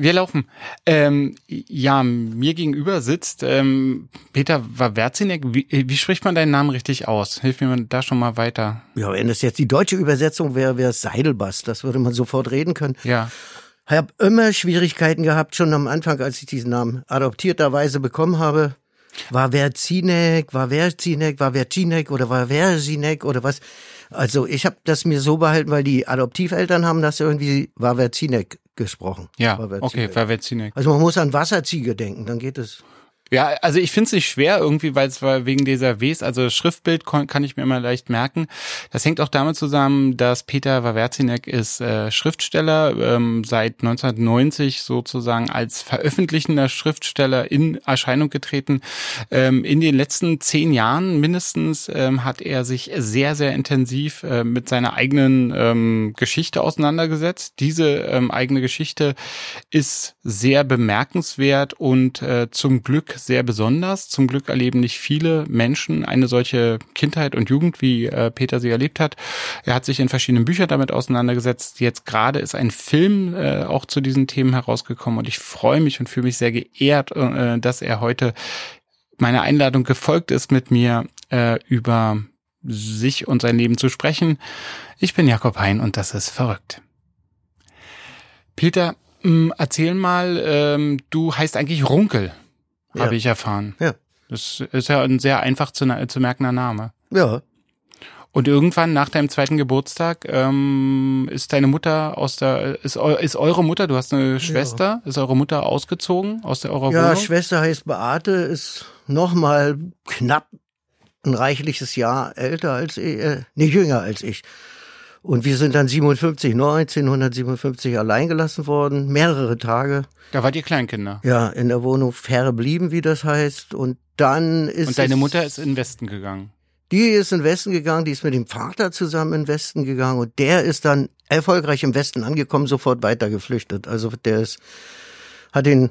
wir laufen. Ähm, ja, mir gegenüber sitzt ähm, Peter Wawerzinek. Wie, wie spricht man deinen Namen richtig aus? Hilf mir da schon mal weiter. Ja, wenn das jetzt die deutsche Übersetzung wäre, wäre es Seidelbass. Das würde man sofort reden können. Ja. Ich habe immer Schwierigkeiten gehabt, schon am Anfang, als ich diesen Namen adoptierterweise bekommen habe. War Verzinek, war Verzinek, war Verzinek oder war Versinek oder was. Also ich habe das mir so behalten, weil die Adoptiveltern haben das irgendwie Wawerzinek gesprochen. Ja, okay, Wawerzinek. Also man muss an Wasserziege denken, dann geht es. Ja, also ich finde es nicht schwer irgendwie, weil es war wegen dieser Ws, also Schriftbild kann ich mir immer leicht merken. Das hängt auch damit zusammen, dass Peter Wawerzinek ist äh, Schriftsteller, ähm, seit 1990 sozusagen als veröffentlichender Schriftsteller in Erscheinung getreten. Ähm, in den letzten zehn Jahren mindestens ähm, hat er sich sehr, sehr intensiv äh, mit seiner eigenen ähm, Geschichte auseinandergesetzt. Diese ähm, eigene Geschichte ist sehr bemerkenswert und äh, zum Glück sehr besonders. Zum Glück erleben nicht viele Menschen eine solche Kindheit und Jugend, wie äh, Peter sie erlebt hat. Er hat sich in verschiedenen Büchern damit auseinandergesetzt. Jetzt gerade ist ein Film äh, auch zu diesen Themen herausgekommen und ich freue mich und fühle mich sehr geehrt, äh, dass er heute meiner Einladung gefolgt ist, mit mir äh, über sich und sein Leben zu sprechen. Ich bin Jakob Hein und das ist verrückt. Peter, erzähl mal, ähm, du heißt eigentlich Runkel, Ja. habe ich erfahren. Ja. Das ist ja ein sehr einfach zu, zu merkender Name. Ja, Und irgendwann nach deinem zweiten Geburtstag ähm, ist deine Mutter aus der ist, ist eure Mutter, du hast eine Schwester, ist eure Mutter ausgezogen aus der eurer ja Wohnung? Schwester heißt Beate, ist noch mal knapp ein reichliches Jahr älter als ich, äh, nee, jünger als ich. Und wir sind dann 57, 1957 allein gelassen worden, mehrere Tage, Da wart ihr Kleinkinder. ja, in der Wohnung verblieben, wie das heißt. Und dann ist Und deine Mutter ist in den Westen gegangen. Die ist in den Westen gegangen, die ist mit dem Vater zusammen in den Westen gegangen und der ist dann erfolgreich im Westen angekommen, sofort weiter geflüchtet. Also der ist, hat den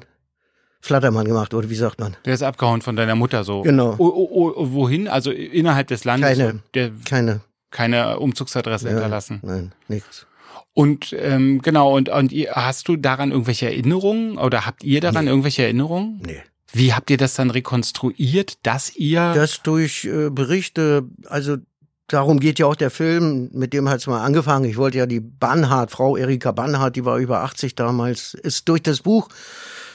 Flattermann gemacht, oder wie sagt man? Der ist abgehauen von deiner Mutter so. Genau. O, o, o, wohin? Also innerhalb des Landes? Keine. Der, Keine. Keine Umzugsadresse Ja, hinterlassen. Nein, nichts. Und ähm, genau, und, und ihr, hast du daran irgendwelche Erinnerungen oder habt ihr daran Nee. irgendwelche Erinnerungen? Nee. Wie habt ihr das dann rekonstruiert, dass ihr Das durch äh, Berichte, also darum geht ja auch der Film, mit dem hat's mal angefangen. Ich wollte ja die Bannhardt, Frau Erika Bannhardt, die war über 80 damals, ist durch das Buch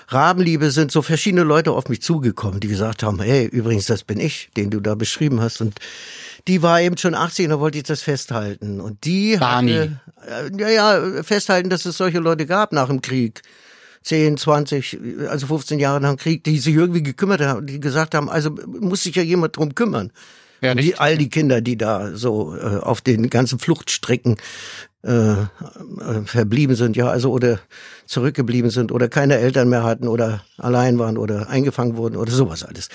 Rabenliebe sind so verschiedene Leute auf mich zugekommen, die gesagt haben, hey, übrigens, das bin ich, den du da beschrieben hast. Und die war eben schon 80 und da wollte ich das festhalten. Und die Barney. hatte, äh, ja, ja, festhalten, dass es solche Leute gab nach dem Krieg. 10, 20, also 15 Jahre nach dem Krieg, die sich irgendwie gekümmert haben, die gesagt haben, also muss sich ja jemand drum kümmern. Ja, Und richtig. die, all die Kinder, die da so äh, auf den ganzen Fluchtstrecken äh, äh, verblieben sind, ja, also oder zurückgeblieben sind oder keine Eltern mehr hatten oder allein waren oder eingefangen wurden oder sowas alles.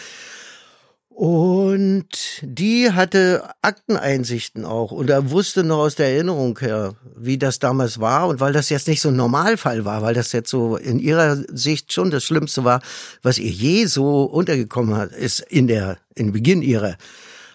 Und die hatte Akteneinsichten auch und er wusste noch aus der Erinnerung her, wie das damals war. Und weil das jetzt nicht so ein Normalfall war, weil das jetzt so in ihrer Sicht schon das Schlimmste war, was ihr je so untergekommen hat, ist in der, in Beginn ihrer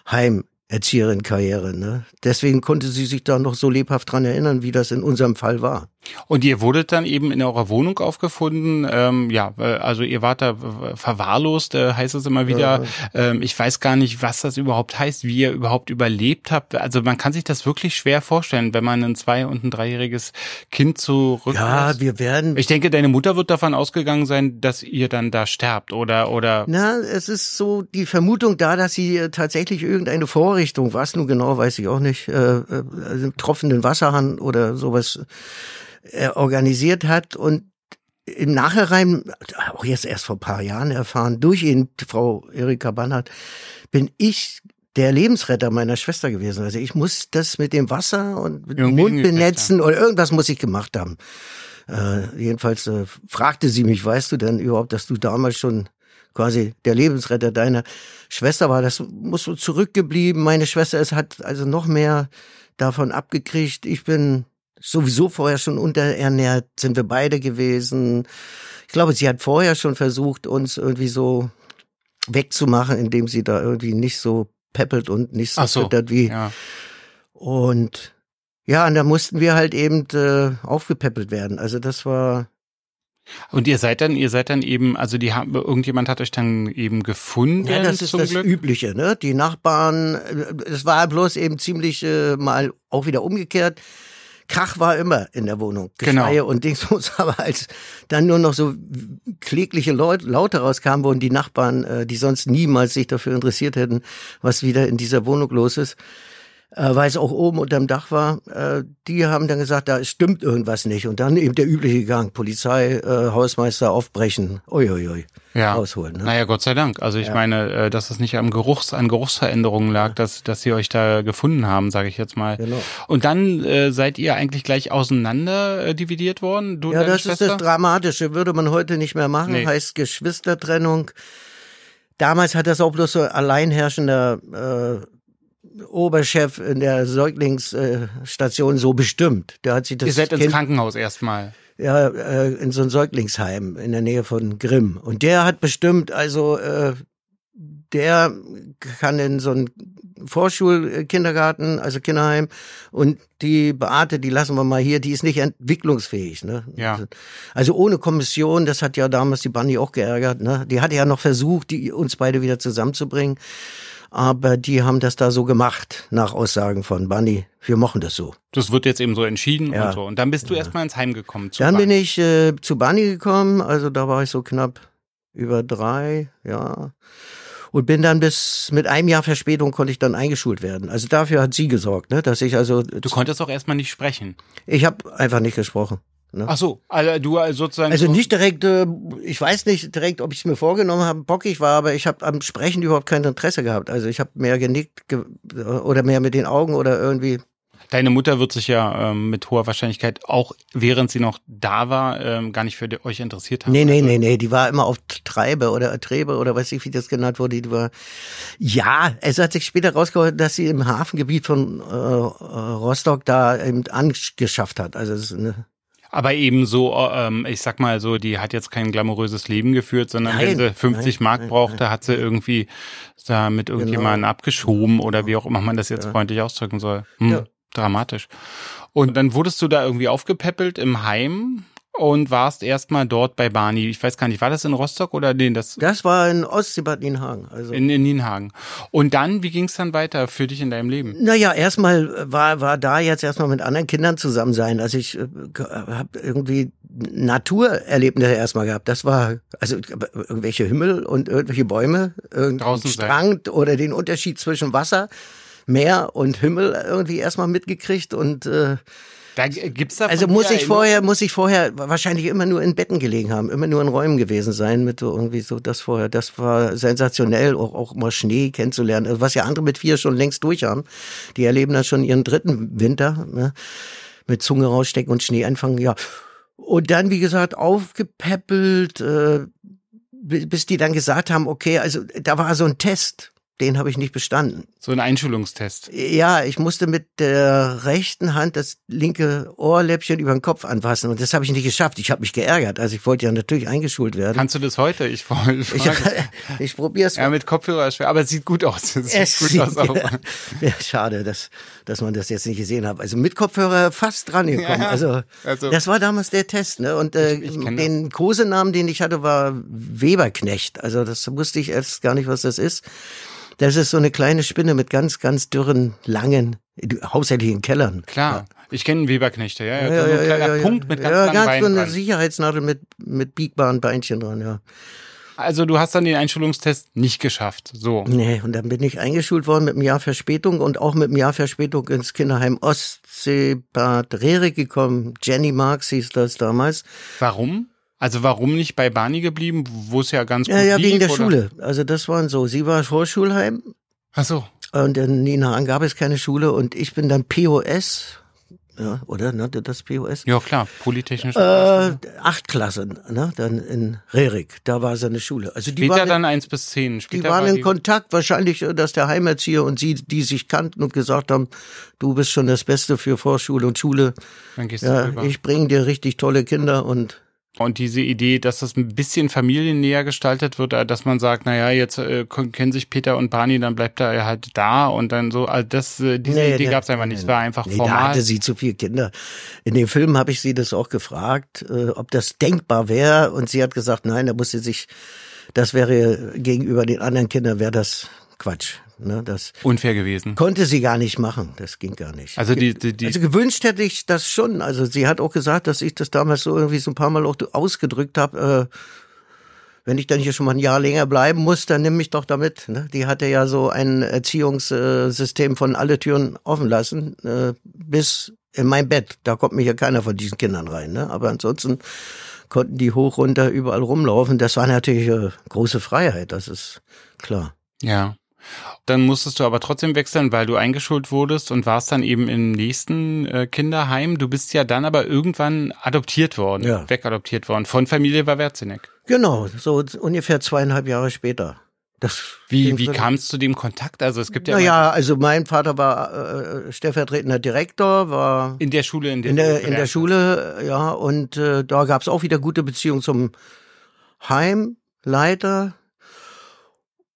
Heimerzieherin-Karriere. Ne? Deswegen konnte sie sich da noch so lebhaft dran erinnern, wie das in unserem Fall war. Und ihr wurdet dann eben in eurer Wohnung aufgefunden. Ähm, ja, äh, also ihr wart da äh, verwahrlost, äh, heißt es immer wieder. Ähm, ich weiß gar nicht, was das überhaupt heißt, wie ihr überhaupt überlebt habt. Also man kann sich das wirklich schwer vorstellen, wenn man ein zwei- und ein dreijähriges Kind zurück. Ja, wir werden ich denke, deine Mutter wird davon ausgegangen sein, dass ihr dann da sterbt oder oder. Na, es ist so die Vermutung da, dass sie äh, tatsächlich irgendeine Vorrichtung, was nun genau, weiß ich auch nicht, äh, äh, also tropfenden Wasserhahn oder sowas äh, organisiert hat und im Nachhinein, auch jetzt erst vor ein paar Jahren erfahren, durch ihn, Frau Erika Bannhardt, bin ich der Lebensretter meiner Schwester gewesen. Also ich muss das mit dem Wasser und mit dem Mund benetzen oder irgendwas muss ich gemacht haben. Äh, jedenfalls äh, fragte sie mich, weißt du denn überhaupt, dass du damals schon quasi der Lebensretter deiner Schwester war? Das muss so zurückgeblieben. Meine Schwester ist hat also noch mehr davon abgekriegt. Ich bin sowieso vorher schon unterernährt, sind wir beide gewesen. Ich glaube, sie hat vorher schon versucht, uns irgendwie so wegzumachen, indem sie da irgendwie nicht so peppelt und nicht so, Ach so, füttert wie. ja. Und ja, und da mussten wir halt eben äh, aufgepäppelt werden. Also das war Und ihr seid dann, ihr seid dann eben, also die haben, irgendjemand hat euch dann eben gefunden. Ja, das ist das Glück. Übliche, ne? Die Nachbarn, äh, es war bloß eben ziemlich äh, mal auch wieder umgekehrt. Krach war immer in der Wohnung. Genau. Geschreie und Dingsbums, aber als dann nur noch so klägliche Laute rauskamen, wurden die Nachbarn, äh, die sonst niemals sich dafür interessiert hätten, was wieder in dieser Wohnung los ist, äh, weil es auch oben unterm Dach war, äh, die haben dann gesagt, da stimmt irgendwas nicht. Und dann eben der übliche Gang, Polizei, äh, Hausmeister aufbrechen, uiuiui, ja. rausholen. Ne? Naja, Gott sei Dank. Also ich Ja. meine, äh, dass es nicht am Geruchs, an Geruchsveränderungen lag, dass, dass sie euch da gefunden haben, sage ich jetzt mal. Genau. Und dann äh, seid ihr eigentlich gleich auseinander äh, dividiert worden, du Ja, das ist Schwester? das Dramatische, würde man heute nicht mehr machen, Nee. heißt Geschwistertrennung. Damals hat das auch bloß so alleinherrschender äh, Oberchef in der Säuglingsstation so bestimmt. Der hat sich das ihr seid ins Kind Krankenhaus erstmal. ja, äh, in so ein Säuglingsheim in der Nähe von Grimm. Und der hat bestimmt, also äh, der kann in so einen Vorschulkindergarten, also Kinderheim, und die Beate, die lassen wir mal hier, die ist nicht entwicklungsfähig. Ne? Ja. Also ohne Kommission, das hat ja damals die Bunny auch geärgert. Ne? Die hatte ja noch versucht, die uns beide wieder zusammenzubringen. Aber die haben das da so gemacht, nach Aussagen von Bunny. Wir machen das so. Das wird jetzt eben so entschieden Ja. und so. Und dann bist du erstmal ins Heim gekommen. zu Dann bin Bahn. ich äh, zu Bunny gekommen, also da war ich so knapp über drei, ja. Und bin dann bis mit einem Jahr Verspätung konnte ich dann eingeschult werden. Also dafür hat sie gesorgt, ne, dass ich also Du konntest auch erstmal nicht sprechen. ich habe einfach nicht gesprochen. Ne? Ach so, also du sozusagen. Also so- nicht direkt, äh, ich weiß nicht direkt, ob ich es mir vorgenommen habe, bockig war, aber ich habe am Sprechen überhaupt kein Interesse gehabt. Also ich habe mehr genickt ge oder mehr mit den Augen oder irgendwie. Deine Mutter wird sich ja ähm, mit hoher Wahrscheinlichkeit auch, während sie noch da war, ähm, gar nicht für die, euch interessiert haben. Nee, nee, Also- nee, nee, die war immer auf Treibe oder Trebe oder weiß ich, wie das genannt wurde. Die war, ja, es hat sich später rausgeholt, dass sie im Hafengebiet von äh, äh, Rostock da eben angeschafft hat. Also es ist eine, Aber eben so, ähm, ich sag mal so, die hat jetzt kein glamouröses Leben geführt, sondern wenn Nein, sie 50 nein, Mark nein, brauchte, hat sie irgendwie da mit irgendjemandem abgeschoben oder wie auch immer man das jetzt Ja. freundlich ausdrücken soll. Hm, Ja. Dramatisch. Und dann wurdest du da irgendwie aufgepäppelt im Heim und warst erstmal dort bei Barney. Ich weiß gar nicht, war das in Rostock oder nee, das das war in Ostseebad Nienhagen. Also in, in Nienhagen. Und dann, wie ging es dann weiter für dich in deinem Leben? Naja, erstmal war, war da jetzt erstmal mit anderen Kindern zusammen sein. Also ich äh, habe irgendwie Naturerlebnisse erstmal gehabt. Das war also irgendwelche Himmel und irgendwelche Bäume, irgendein. Strand oder den Unterschied zwischen Wasser, Meer und Himmel irgendwie erstmal mitgekriegt und äh, Da gibt's da also muss ich vorher muss ich vorher wahrscheinlich immer nur in Betten gelegen haben, immer nur in Räumen gewesen sein mit so irgendwie so das vorher. Das war sensationell, auch, auch mal Schnee kennenzulernen, also was ja andere mit vier schon längst durch haben. Die erleben dann schon ihren dritten Winter ne? mit Zunge rausstecken und Schnee anfangen. Ja, und dann wie gesagt aufgepäppelt, äh, bi- bis die dann gesagt haben, okay, also da war so ein Test. Den habe ich nicht bestanden. So ein Einschulungstest. Ja, ich musste mit der rechten Hand das linke Ohrläppchen über den Kopf anfassen und das habe ich nicht geschafft. Ich habe mich geärgert. Also ich wollte ja natürlich eingeschult werden. Kannst du das heute? Ich, frage. Ich, ich probiere es. Ja, mit Kopfhörer ist schwer, aber es sieht gut aus. Es Es sieht gut aus auch. ja, schade, dass, dass man das jetzt nicht gesehen hat. Also mit Kopfhörer fast dran gekommen. Ja, also, also- das war damals der Test. Ne? Und äh, Ich- ich den Kosenamen, den ich hatte, war Weberknecht. Also das wusste ich erst gar nicht, was das ist. Das ist so eine kleine Spinne mit ganz, ganz dürren, langen, hauptsächlich in Kellern. Klar, ich kenne Weberknechte, ja, ja, Ja, so ja, ein kleiner ja, ja, Punkt mit ganz ja, langen ganz so Beinen eine dran. Sicherheitsnadel mit, mit biegbaren Beinchen dran, ja. Also du hast dann den Einschulungstest nicht geschafft, so. Nee, und dann bin ich eingeschult worden mit einem Jahr Verspätung und auch mit einem Jahr Verspätung ins Kinderheim Ostseebad Rerik gekommen. Jenny Marx hieß das damals. Warum? Also warum nicht bei Barney geblieben, wo es ja ganz gut Ja, ja, lief, wegen der oder? Schule. Also das waren so. Sie war Vorschulheim Ach so. Und in Nienhagen gab es keine Schule und ich bin dann POS, ja, oder nannte das POS? Ja, klar, Polytechnisch. Äh, acht Klassen, ne, dann in Rerik, da war seine Schule. Also die Später waren, dann eins bis zehn. die Später waren war in die- Kontakt, wahrscheinlich, äh, dass der Heimerzieher und sie, die sich kannten und gesagt haben, du bist schon das Beste für Vorschule und Schule. Dann gehst du Ja, rüber. ich bringe dir richtig tolle Kinder und Und diese Idee, dass das ein bisschen familiennäher gestaltet wird, äh, dass man sagt, naja, jetzt äh, kennen sich Peter und Barney, dann bleibt er halt da und dann so, also das, äh, diese Nee, Idee gab es einfach nicht. Es war einfach Nee, da formal. hatte sie zu viele Kinder. In dem Film habe ich sie das auch gefragt, äh, ob das denkbar wäre. Und sie hat gesagt, nein, da muss sie sich, das wäre gegenüber den anderen Kindern, wäre das Quatsch. Ne, das Unfair gewesen. konnte sie gar nicht machen. Das ging gar nicht. Also die, die, die Also gewünscht hätte ich das schon. Also sie hat auch gesagt, dass ich das damals so irgendwie so ein paar Mal auch ausgedrückt habe. Äh, wenn ich dann hier schon mal ein Jahr länger bleiben muss, dann nimm mich doch damit. Ne? Die hatte ja so ein Erziehungssystem von alle Türen offen lassen, äh, bis in mein Bett. Da kommt mir ja keiner von diesen Kindern rein. Ne? Aber ansonsten konnten die hoch, runter, überall rumlaufen. Das war natürlich äh, große Freiheit, das ist klar. Ja. Dann musstest du aber trotzdem wechseln, weil du eingeschult wurdest und warst dann eben im nächsten äh, Kinderheim. Du bist ja dann aber irgendwann adoptiert worden, Ja. wegadoptiert worden von Familie Wawerzinek. Genau, so ungefähr zweieinhalb Jahre später. Das Wie, wie so- kam es zu dem Kontakt? Also es gibt ja, Naja, also mein Vater war äh, stellvertretender Direktor, war in der Schule, in der, in du der, in der Schule, ja, und äh, da gab es auch wieder gute Beziehungen zum Heimleiter.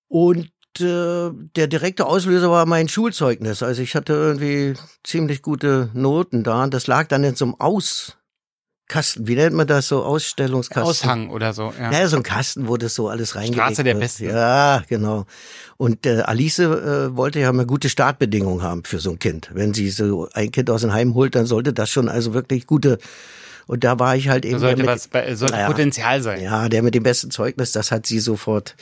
Und äh, der direkte Auslöser war mein Schulzeugnis. Also ich hatte irgendwie ziemlich gute Noten da. Und das lag dann in so einem Auskasten. Wie nennt man das so? Ausstellungskasten. Aushang oder so. Ja. Ja, so ein Kasten, wo das so alles reingelegt Straße der wird. Besten. Ja, genau. Und äh, Alice äh, wollte ja mal gute Startbedingungen haben für so ein Kind. Wenn sie so ein Kind aus dem Heim holt, dann sollte das schon also wirklich gute. Und da war ich halt eben sollte, mit, was, bei- sollte Naja. Potenzial sein. ja, der mit dem besten Zeugnis, das hat sie sofort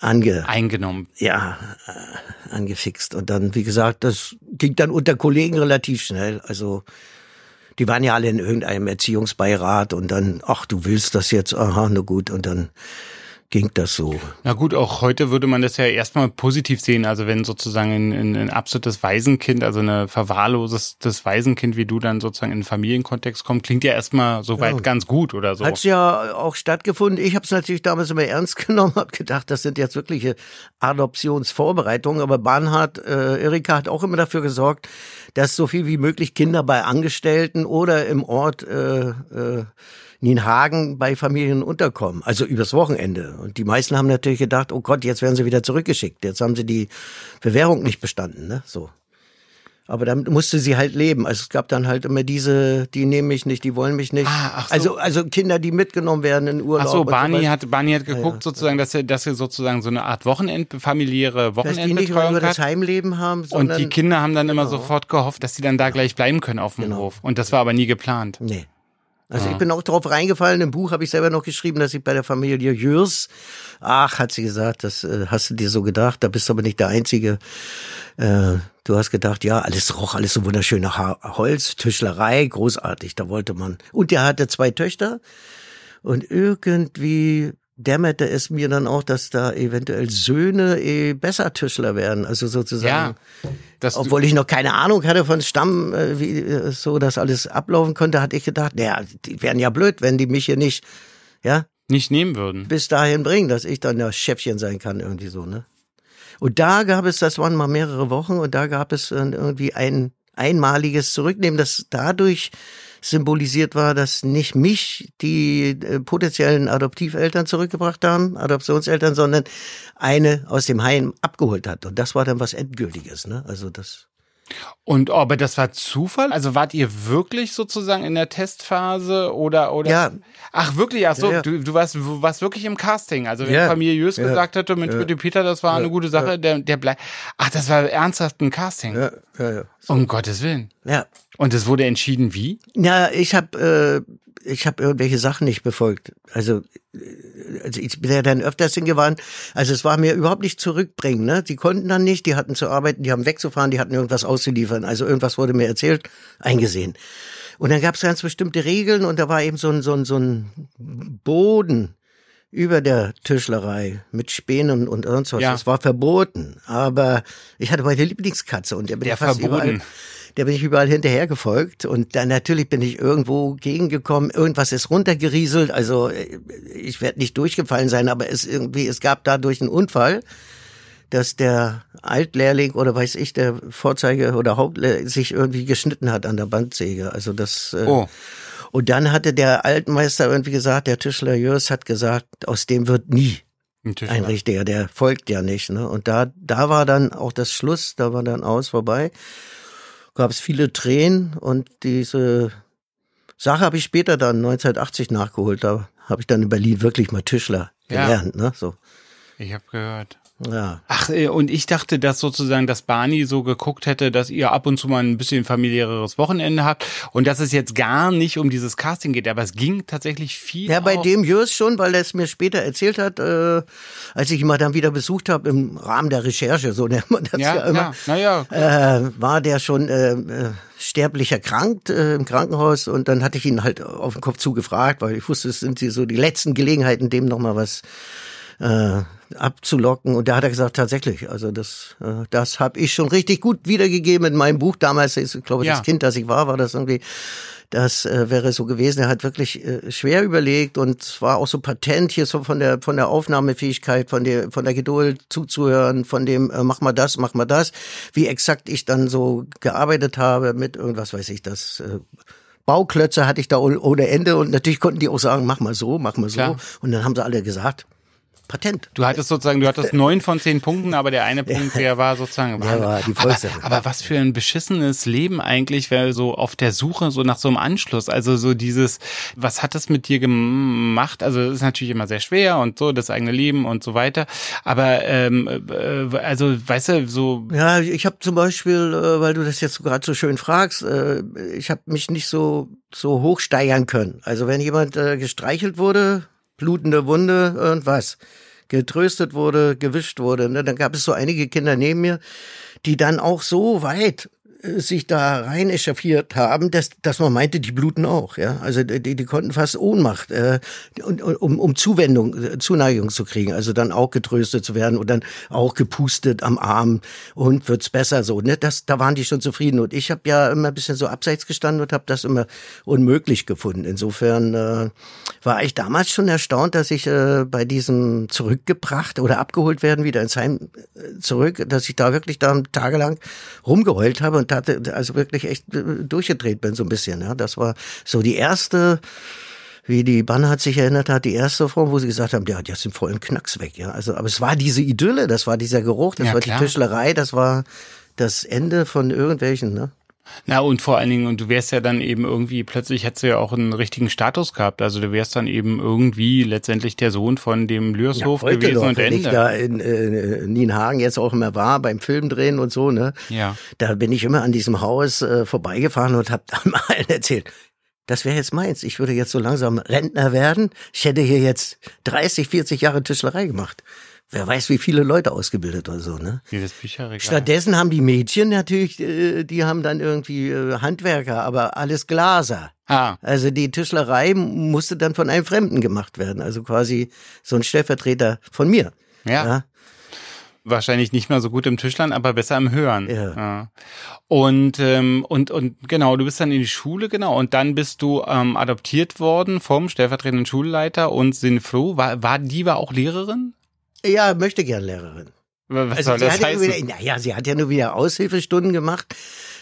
ange, Eingenommen. ja, äh, angefixt. Und dann, wie gesagt, das ging dann unter Kollegen relativ schnell. Also die waren ja alle in irgendeinem Erziehungsbeirat und dann, ach, du willst das jetzt, aha, na gut, und dann ging das so. Na gut, auch heute würde man das ja erstmal positiv sehen. Also wenn sozusagen ein, ein, ein absolutes Waisenkind, also eine verwahrloses Waisenkind wie du dann sozusagen in den Familienkontext kommt, klingt ja erstmal soweit Ja. ganz gut oder so. Hat's ja auch stattgefunden. Ich habe es natürlich damals immer ernst genommen, habe gedacht, das sind jetzt wirkliche Adoptionsvorbereitungen. Aber Barnhard, äh, Erika hat auch immer dafür gesorgt, dass so viel wie möglich Kinder bei Angestellten oder im Ort äh, äh, Nienhagen bei Familien unterkommen, also übers Wochenende. Und die meisten haben natürlich gedacht, oh Gott, jetzt werden sie wieder zurückgeschickt. Jetzt haben sie die Bewährung nicht bestanden, ne? So. Aber damit musste sie halt leben. Also es gab dann halt immer diese, die nehmen mich nicht, die wollen mich nicht. Ah, so. Also, also Kinder, die mitgenommen werden in Urlaub. Ach so, und Barney hat, Barney hat geguckt sozusagen, dass er, dass er sozusagen so eine Art Wochenend, familiäre dass die nicht nur Wochenendbetreuung das. Heimleben haben, Und sondern die Kinder haben dann immer Genau. sofort gehofft, dass sie dann da gleich bleiben können auf dem Hof. Und das war aber nie geplant. Nee. Also Ah. ich bin auch drauf reingefallen. Im Buch habe ich selber noch geschrieben, dass ich bei der Familie Jörs, ach, hat sie gesagt, das äh, hast du dir so gedacht, da bist du aber nicht der Einzige. Äh, du hast gedacht, ja, alles roch, alles so wunderschöne ha Holz, Tischlerei, großartig, da wollte man. Und der hatte zwei Töchter und irgendwie dämmerte es mir dann auch, dass da eventuell Söhne eh besser Tischler werden, also sozusagen. Ja. Obwohl ich noch keine Ahnung hatte von Stamm, äh, wie äh, so das alles ablaufen konnte, hatte ich gedacht, naja, die wären ja blöd, wenn die mich hier nicht, ja, nicht nehmen würden. bis dahin bringen, dass ich dann das Chefchen sein kann, irgendwie so, ne? Und da gab es, das waren mal mehrere Wochen, und da gab es irgendwie ein einmaliges Zurücknehmen, das dadurch symbolisiert war, dass nicht mich die äh, potenziellen Adoptiveltern zurückgebracht haben, Adoptionseltern, sondern eine aus dem Heim abgeholt hat. Und das war dann was Endgültiges, ne? Also das. Und oh, aber das war Zufall? Also wart ihr wirklich sozusagen in der Testphase oder oder? Ja. Ach wirklich? Ach so, Ja, ja. Du, du warst du warst wirklich im Casting. Also wenn Ja. Familie Jös Ja. gesagt hätte, Mensch, Ja. bitte Peter, das war eine gute Sache, der der bleibt. Ach, das war ernsthaft ein Casting. Ja, ja, ja. Um Gottes willen. Ja, Und es wurde entschieden, wie? ja ich habe äh, ich habe irgendwelche Sachen nicht befolgt. Also, äh, also ich bin ja dann öfters hingefahren. Also es war mir überhaupt nicht zurückbringen. Ne? Die konnten dann nicht, die hatten zu arbeiten, die haben wegzufahren, die hatten irgendwas auszuliefern. Also irgendwas wurde mir erzählt, eingesehen. Und dann gab es ganz bestimmte Regeln und da war eben so ein, so ein, so ein Boden, über der Tischlerei mit Spänen und sonst was. Ja. Das war verboten. Aber ich hatte meine Lieblingskatze und der bin Der fast verboten. überall. Der bin ich überall hinterher gefolgt und dann natürlich bin ich irgendwo gegengekommen. Irgendwas ist runtergerieselt. Also äh, ich werde nicht durchgefallen sein, aber es irgendwie es gab dadurch einen Unfall, dass der Altlehrling oder weiß ich der Vorzeige oder Hauptlehrling sich irgendwie geschnitten hat an der Bandsäge. Also das. Äh, Oh. Und dann hatte der Altmeister irgendwie gesagt, der Tischler Jörs hat gesagt, aus dem wird nie Ein ein richtiger, der folgt ja nicht. Ne? Und da, da war dann auch das Schluss, da war dann aus vorbei. Gab es viele Tränen und diese Sache habe ich später dann 1980 nachgeholt. Da habe ich dann in Berlin wirklich mal Tischler Ja. gelernt. Ne? So, Ich habe gehört. Ja. Ach, äh, und ich dachte, dass sozusagen das Barney so geguckt hätte, dass ihr ab und zu mal ein bisschen familiäres Wochenende habt und dass es jetzt gar nicht um dieses Casting geht, aber es ging tatsächlich viel. Ja, bei auch- dem Jörs schon, weil er es mir später erzählt hat, äh, als ich ihn mal dann wieder besucht habe im Rahmen der Recherche, so nennt man das ja, Ja, immer. ja, naja, äh, war der schon äh, äh, sterblich erkrankt äh, im Krankenhaus und dann hatte ich ihn halt auf den Kopf zugefragt, weil ich wusste, es sind die so die letzten Gelegenheiten, dem noch mal was äh, abzulocken und da hat er gesagt tatsächlich, also das äh, das habe ich schon richtig gut wiedergegeben in meinem Buch damals ist glaube ich Ja. das Kind, das ich war, war das irgendwie das äh, wäre so gewesen. Er hat wirklich äh, schwer überlegt und es war auch so patent hier so von der von der Aufnahmefähigkeit, von der von der Geduld zuzuhören, von dem äh, mach mal das, mach mal das, wie exakt ich dann so gearbeitet habe mit irgendwas weiß ich das. Äh, Bauklötze hatte ich da oh- ohne Ende und natürlich konnten die auch sagen, mach mal so, mach mal so. Klar. Und dann haben sie alle gesagt, Patent. du hattest sozusagen, du hattest neun von zehn Punkten, aber der eine Punkt, der war sozusagen. Der war die aber, aber was für ein beschissenes Leben eigentlich, weil so auf der Suche so nach so einem Anschluss, also so dieses, was hat das mit dir gemacht? Also es ist natürlich immer sehr schwer und so das eigene Leben und so weiter, aber ähm, äh, also weißt du so Ja, ich habe zum Beispiel, äh, weil du das jetzt gerade so schön fragst, äh, ich habe mich nicht so so hochsteigern können. Also wenn jemand äh, gestreichelt wurde, blutende Wunde, irgendwas, getröstet wurde, gewischt wurde, ne, dann gab es so einige Kinder neben mir, die dann auch so weit sich da rein echauffiert haben, dass, dass man meinte, die bluten auch, ja. Also die, die konnten fast Ohnmacht, äh, um, um Zuwendung, äh, Zuneigung zu kriegen, also dann auch getröstet zu werden und dann auch gepustet am Arm und wird's besser so. Ne? Das, da waren die schon zufrieden. Und ich habe ja immer ein bisschen so abseits gestanden und habe das immer unmöglich gefunden. Insofern äh, war ich damals schon erstaunt, dass ich äh, bei diesem zurückgebracht oder abgeholt werden wieder ins Heim äh, zurück, dass ich da wirklich da tagelang rumgeheult habe und hatte also wirklich echt äh, durchgedreht bin so ein bisschen. Ja, das war so die erste wie die Banhart sich erinnert hat, die erste Form, wo sie gesagt haben, ja, die hat den vollen Knacks weg, ja. Also, aber es war diese Idylle, das war dieser Geruch, das Ja, war klar. die Tischlerei, das war das Ende von irgendwelchen, ne? Na und vor allen Dingen, und du wärst ja dann eben irgendwie, plötzlich hättest du ja auch einen richtigen Status gehabt. Also du wärst dann eben irgendwie letztendlich der Sohn von dem Lürshof heute gewesen doch, und wenn ich Ende. da in äh, Nienhagen jetzt auch immer war, beim Film drehen und so, ne? Ja. Da bin ich immer an diesem Haus äh, vorbeigefahren und habe dann mal erzählt, das wäre jetzt meins. Ich würde jetzt so langsam Rentner werden. Ich hätte hier jetzt 30, 40 Jahre Tischlerei gemacht. Wer weiß, wie viele Leute ausgebildet oder so, ne? Dieses Bücherregal. Stattdessen haben die Mädchen natürlich, äh, die haben dann irgendwie äh, Handwerker, aber alles Glaser. ah, Also die Tischlerei musste dann von einem Fremden gemacht werden, also quasi so ein Stellvertreter von mir. ja. Wahrscheinlich nicht mal so gut im Tischlern, aber besser im Hören. Ja. Und, ähm, und, und genau, du bist dann in die Schule, genau, und dann bist du ähm, adoptiert worden vom stellvertretenden Schulleiter und Sinfro. War, war die war auch Lehrerin? Ja, möchte gern Lehrerin. Was Also soll sie das hat ja heißen? nur wieder, naja, sie hat ja nur wieder Aushilfestunden gemacht,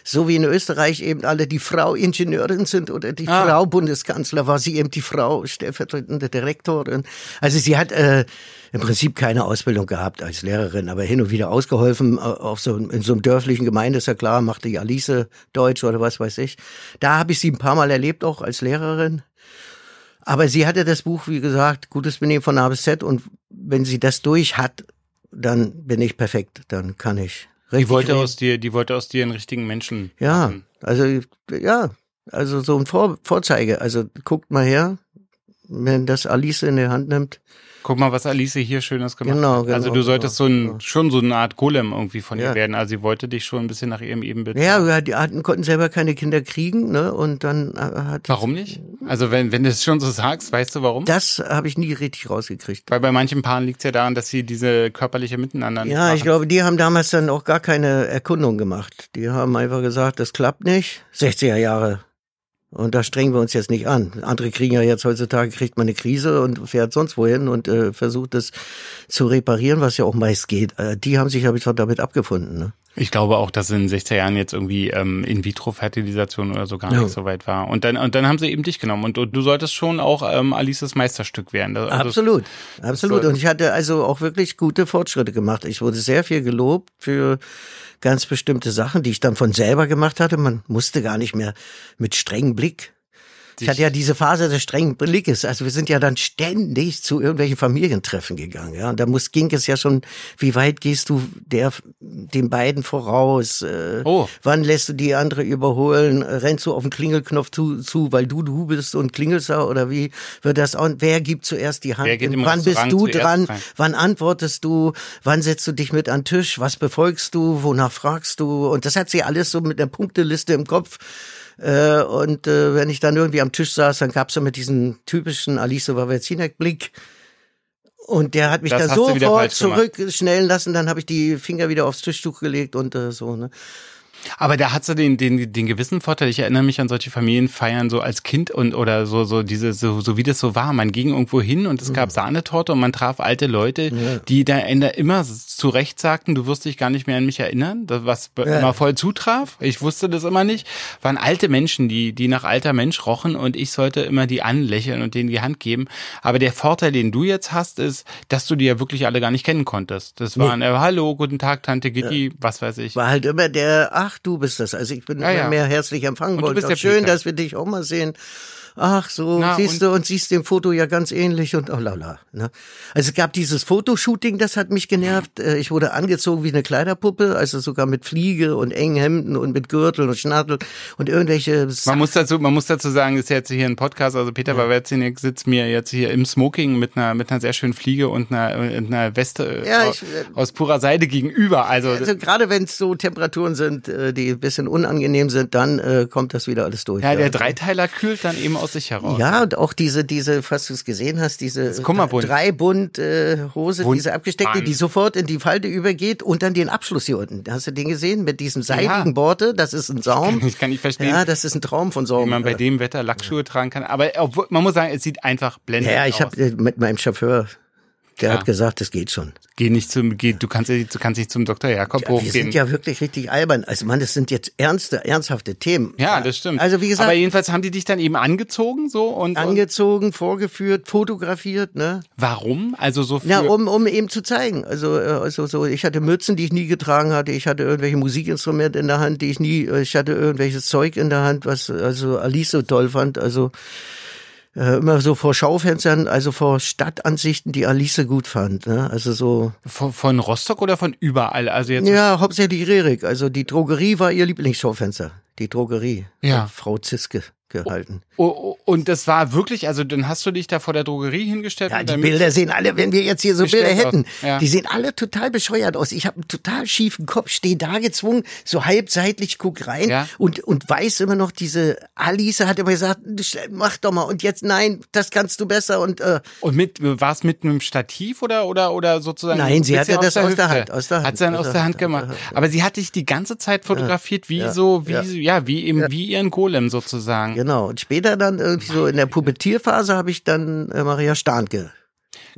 so wie in Österreich eben alle die Frau Ingenieurin sind oder die Ah. Frau Bundeskanzler, war sie eben die Frau stellvertretende Direktorin. Also sie hat äh, im Prinzip keine Ausbildung gehabt als Lehrerin, aber hin und wieder ausgeholfen, äh, auf so, in so einem dörflichen Gemeinde, ist ja klar, machte die Alice Deutsch oder was weiß ich. Da habe ich sie ein paar Mal erlebt, auch als Lehrerin. Aber sie hatte das Buch, wie gesagt, gutes Benehmen von A bis Z und wenn sie das durch hat, dann bin ich perfekt, dann kann ich Die richtig wollte reden. aus dir, die wollte aus dir einen richtigen Menschen. Ja, machen. also ja, also so ein Vor Vorzeige. Also guckt mal her, wenn das Alice in der Hand nimmt, Guck mal, was Alice hier Schönes gemacht Genau, hat. genau, also du solltest genau, so ein, genau. schon so eine Art Golem irgendwie von ihr Ja. werden. Also sie wollte dich schon ein bisschen nach ihrem Ebenbild. Ja, ja, die hatten, konnten selber keine Kinder kriegen, ne? Und dann äh, hat Warum nicht? Also wenn, wenn du es schon so sagst, weißt du warum? das habe ich nie richtig rausgekriegt. Weil bei manchen Paaren liegt es ja daran, dass sie diese körperliche Miteinander Ja, ich machen. glaube, die haben damals dann auch gar keine Erkundung gemacht. Die haben einfach gesagt, das klappt nicht. 60er Jahre. Und da strengen wir uns jetzt nicht an. Andere kriegen ja jetzt heutzutage, kriegt man eine Krise und fährt sonst wohin und äh, versucht es zu reparieren, was ja auch meist geht. Äh, die haben sich, habe ich doch damit abgefunden. Ne? Ich glaube auch, dass in den 60er Jahren jetzt irgendwie ähm, In-vitro-Fertilisation oder so gar Ja. nicht so weit war. Und dann, und dann haben sie eben dich genommen. Und, du- du solltest schon auch ähm, Alices Meisterstück werden. Also, Absolut, absolut. soll- Und ich hatte also auch wirklich gute Fortschritte gemacht. Ich wurde sehr viel gelobt für ganz bestimmte Sachen, die ich dann von selber gemacht hatte. Man musste gar nicht mehr mit strengem Blick. Ich hatte ja diese Phase des strengen Blickes. Also wir sind ja dann ständig zu irgendwelchen Familientreffen gegangen. Ja, und da muss, ging es ja schon, wie weit gehst du der, den beiden voraus? Äh, Oh. Wann lässt du die andere überholen? Rennst du auf den Klingelknopf zu, zu weil du du bist und klingelst da? Oder wie wird das? Und wer gibt zuerst die Hand? Wann bist du dran? rein? Wann antwortest du? Wann setzt du dich mit an den Tisch? Was befolgst du? Wonach fragst du? Und das hat sie alles so mit einer Punkteliste im Kopf. Äh, und äh, wenn ich dann irgendwie am Tisch saß, dann gab's so mit diesem typischen Alice Wawerzinek-Blick. Und der hat mich Das wieder sofort zurückschnellen lassen. Dann habe ich die Finger wieder aufs Tischtuch gelegt und äh, so. Ne? Aber da hat sie den, den, den gewissen Vorteil. Ich erinnere mich an solche Familienfeiern so als Kind und oder so, so diese, so, so wie das so war. Man ging irgendwo hin und es Mhm. gab Sahnetorte und man traf alte Leute, die da immer zu Recht sagten, du wirst dich gar nicht mehr an mich erinnern, was Ja. immer voll zutraf. Ich wusste das immer nicht. Waren alte Menschen, die, die nach alter Mensch rochen und ich sollte immer die anlächeln und denen die Hand geben. Aber der Vorteil, den du jetzt hast, ist, dass du die ja wirklich alle gar nicht kennen konntest. Das waren, äh, hallo, guten Tag, Tante Gitti, was weiß ich. War halt immer der, ach, du bist das. Also ich bin Ja, immer ja. mehr herzlich empfangen du worden. bist der schön, dass wir dich auch mal sehen. Ach so, Na, siehst und- du und siehst dem Foto ja ganz ähnlich und oh lala. Ne? Also es gab dieses Fotoshooting, das hat mich genervt. Äh, Ich wurde angezogen wie eine Kleiderpuppe, also sogar mit Fliege und engen Hemden und mit Gürtel und Schnattel und irgendwelche Man muss dazu, man muss dazu sagen, ist jetzt hier ein Podcast, also Peter Wawerzinek sitzt mir jetzt hier im Smoking mit einer, mit einer sehr schönen Fliege und einer, einer Weste Ja, aus, ich, äh, aus purer Seide gegenüber. Also, Also gerade wenn es so Temperaturen sind, äh, die ein bisschen unangenehm sind, dann äh, kommt das wieder alles durch. ja, der Dreiteiler kühlt dann eben aus sich heraus. Ja, und auch diese, diese, was du es gesehen hast, diese. Dreibund äh, Hose, Bund- diese abgesteckte, Mann. die sofort in die Falte übergeht und dann den Abschluss hier unten. Hast du den gesehen? Mit diesem seidigen Borte, das ist ein Saum. Ich kann nicht verstehen, Ja, das ist ein Traum von wie Saum. man bei dem Wetter Lackschuhe tragen kann. Aber obwohl, man muss sagen, es sieht einfach blendend ja, ich aus. habe mit meinem Chauffeur, der Ja. hat gesagt, das geht schon. Geh nicht zum, geh, du kannst, du kannst nicht zum Dr. Jakob Ja, wir hochgehen. sind ja wirklich richtig albern. Also man, das sind jetzt ernste, ernsthafte Themen. ja, das stimmt. Also wie gesagt, Aber jedenfalls haben die dich dann eben angezogen, so, und, und angezogen, vorgeführt, fotografiert, ne? warum? Also so für, Ja, um, um eben zu zeigen. Also, äh, also so, ich hatte Mützen, die ich nie getragen hatte. Ich hatte irgendwelche Musikinstrumente in der Hand, die ich nie, äh, ich hatte irgendwelches Zeug in der Hand, was also Alice so toll fand. Also äh, immer so vor Schaufenstern, also vor Stadtansichten, die Alice gut fand. Ne? Also so, von, von Rostock oder von überall? Also jetzt ja, hauptsächlich Rerik. Also die Drogerie war ihr Lieblingsschaufenster. Die Drogerie. Ja. Frau Ziske gehalten. Oh, oh, und das war wirklich, also dann hast du dich da vor der Drogerie hingestellt. Ja, die Bilder sehen alle, wenn wir jetzt hier so Bilder hätten, Ja. die sehen alle total bescheuert aus. Ich habe einen total schiefen Kopf, stehe da gezwungen, so halb seitlich, guck rein Ja. und, und weiß immer noch, diese Alice hat immer gesagt, mach doch mal und jetzt nein, das kannst du besser und äh, Und mit, war es mit einem Stativ oder, oder, oder sozusagen? Nein, sie hat ja das aus der? Hand, aus der Hand, Hat sie dann aus aus der Hand gemacht. Aber sie hat dich die ganze Zeit fotografiert, wie so, wie, ja. ja, wie eben, wie ihren Golem sozusagen. Genau. Und später dann irgendwie so in der Pubertierphase habe ich dann äh, Maria Stahnke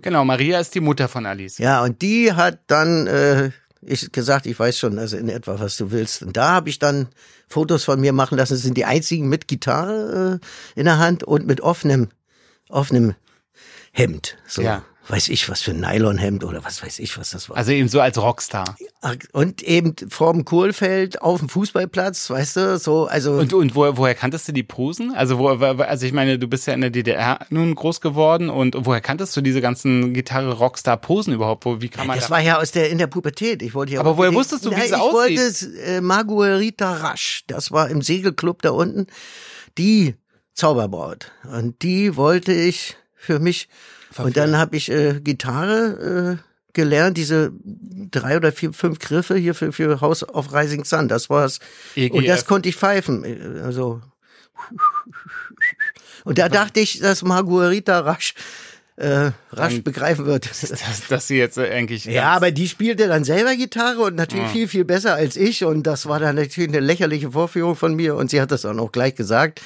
Genau, Maria ist die Mutter von Alice. Ja, und die hat dann äh, ich gesagt, ich weiß schon, also in etwa, was du willst. Und da habe ich dann Fotos von mir machen lassen. Das sind die einzigen mit Gitarre äh, in der Hand und mit offenem, offenem Hemd. So, Ja. Weiß ich, was für ein Nylonhemd oder was weiß ich, was das war. Also eben so als Rockstar. und eben vorm Kohlfeld auf dem Fußballplatz, weißt du, so, also. Und, und wo, woher kanntest du die Posen? Also, wo, also ich meine, du bist ja in der DDR nun groß geworden und woher kanntest du diese ganzen Gitarre-Rockstar-Posen überhaupt? Wo, wie kann man das da? war ja aus der in der Pubertät. Ich wollte ja Aber woher wusstest du, wie Nein, sie ich aussieht? wollte es, äh, Marguerita Rasch. Das war im Segelclub da unten. Die Zauberbraut. Und die wollte ich für mich Und dann habe ich äh, Gitarre äh, gelernt, diese drei oder vier, fünf Griffe hier für, für House of Rising Sun. Das war's. EGF. Und das konnte ich pfeifen. Äh, Also. Und da dachte ich, dass Marguerita rasch, äh, rasch begreifen wird. Dass, dass sie jetzt äh, eigentlich. Ja, aber die spielte dann selber Gitarre und natürlich viel, viel besser als ich. Und das war dann natürlich eine lächerliche Vorführung von mir. Und sie hat das dann auch gleich gesagt.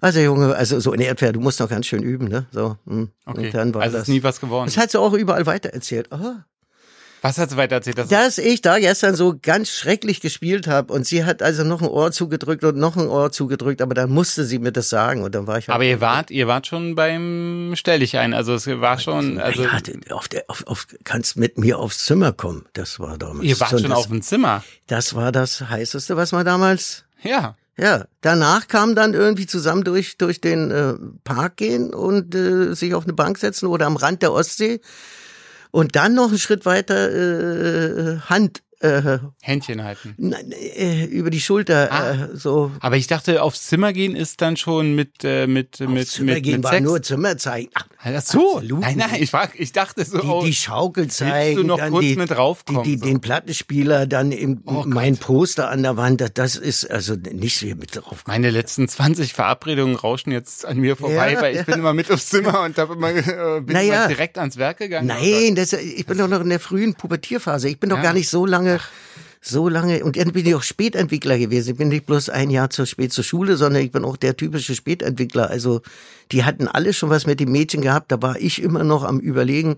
Also Junge, also so in Erdbeer, du musst noch ganz schön üben, ne? So. hm. Okay. Und dann war also das. ist nie was geworden. das hat sie auch überall weitererzählt. Aha. Was hat sie weiter erzählt? Das Dass ich da gestern so ganz schrecklich gespielt habe und sie hat also noch ein Ohr zugedrückt und noch ein Ohr zugedrückt, aber dann musste sie mir das sagen und dann war ich halt aber ihr wart, ihr wart schon beim Stell dich ein. Also es war schon, also ja, auf der, auf, auf, kannst mit mir aufs Zimmer kommen. Das war damals. ihr wart so schon das, auf dem Zimmer. Das war das heißeste, was man damals Ja. Ja, danach kam dann irgendwie zusammen durch durch den äh, Park gehen und äh, sich auf eine Bank setzen oder am Rand der Ostsee und dann noch einen Schritt weiter äh, Hand äh, Händchen halten. nein, äh, über die Schulter Ah. äh, so. Aber ich dachte, aufs Zimmer gehen ist dann schon mit äh, mit mit Aufs Zimmer mit, gehen mit war Sex. nur Zimmer zeigen. Ach, Ach so. absolut Nein, nein, ich frag, ich dachte so. die, oh, die Schaukel zeigen, du noch dann kurz die, mit raufkommen? die, die, so? den Plattenspieler, dann im, Oh mein Poster an der Wand, das, ist also nicht so mit drauf. Meine letzten 20 Verabredungen rauschen jetzt an mir vorbei, Ja, weil ich ja. bin immer mit aufs Zimmer und hab immer, äh, bin Naja. immer direkt ans Werk gegangen. Nein, das, ich bin doch noch in der frühen Pubertierphase. Ich bin doch Ja. gar nicht so lange, so lange, und dann bin ich auch Spätentwickler gewesen. Ich bin nicht bloß ein Jahr zu spät zur Schule, sondern ich bin auch der typische Spätentwickler. Also, die hatten alle schon was mit dem Mädchen gehabt. Da war ich immer noch am überlegen,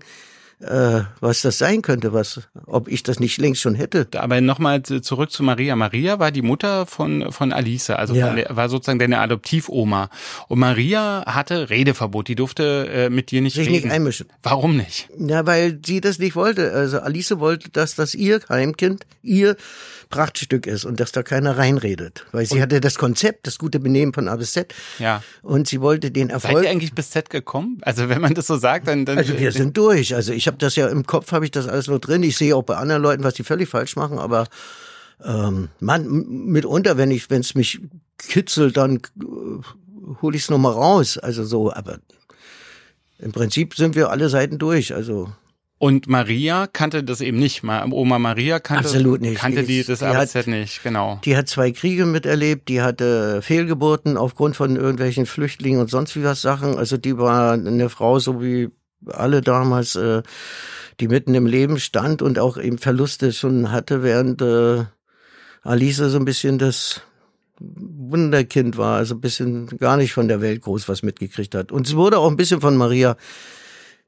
äh, was das sein könnte, was, ob ich das nicht längst schon hätte. Aber nochmal zurück zu Maria. Maria war die Mutter von, von Alice, also Ja. von war sozusagen deine Adoptivoma. Und Maria hatte Redeverbot, die durfte äh, mit dir nicht Sich reden. nicht einmischen. Warum nicht? Ja, weil sie das nicht wollte. Also Alice wollte, dass das ihr Heimkind ihr Prachtstück ist und dass da keiner reinredet. Weil sie hatte das Konzept, das gute Benehmen von A bis Z. Ja. Und sie wollte den Seid Erfolg. ihr eigentlich bis Z gekommen? Also wenn man das so sagt, dann... dann Also wir sind durch. Also ich habe das ja im Kopf, habe ich das alles nur drin. Ich sehe auch bei anderen Leuten, was die völlig falsch machen, aber ähm, man, mitunter, wenn ich, wenn es mich kitzelt, dann äh, hole ich es nochmal raus. Also so, aber im Prinzip sind wir alle Seiten durch. Also Und Maria kannte das eben nicht. Ma- Oma Maria kannte, Absolut nicht. kannte Die ist- das ABZ nicht, genau. Die hat zwei Kriege miterlebt, die hatte Fehlgeburten aufgrund von irgendwelchen Flüchtlingen und sonst wie was Sachen. Also die war eine Frau, so wie alle damals, äh, die mitten im Leben stand und auch eben Verluste schon hatte, während äh, Alice so ein bisschen das Wunderkind war, also ein bisschen gar nicht von der Welt groß was mitgekriegt hat. Und es wurde auch ein bisschen von Maria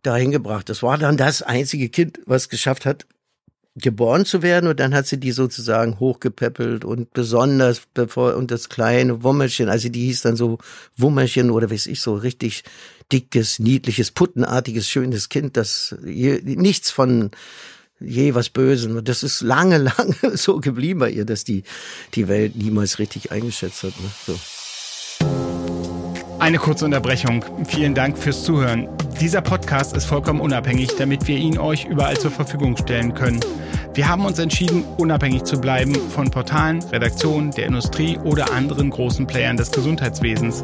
dahin gebracht. Das war dann das einzige Kind, was geschafft hat, geboren zu werden und dann hat sie die sozusagen hochgepäppelt und besonders bevor und das kleine Wummerchen, also die hieß dann so Wummerchen oder weiß ich so richtig dickes, niedliches, puttenartiges, schönes Kind, das je, nichts von je was Bösem. Und das ist lange, lange so geblieben bei ihr, dass die die Welt niemals richtig eingeschätzt hat. Ne? So. Eine kurze Unterbrechung. Vielen Dank fürs Zuhören. Dieser Podcast ist vollkommen unabhängig, damit wir ihn euch überall zur Verfügung stellen können. Wir haben uns entschieden, unabhängig zu bleiben von Portalen, Redaktionen, der Industrie oder anderen großen Playern des Gesundheitswesens.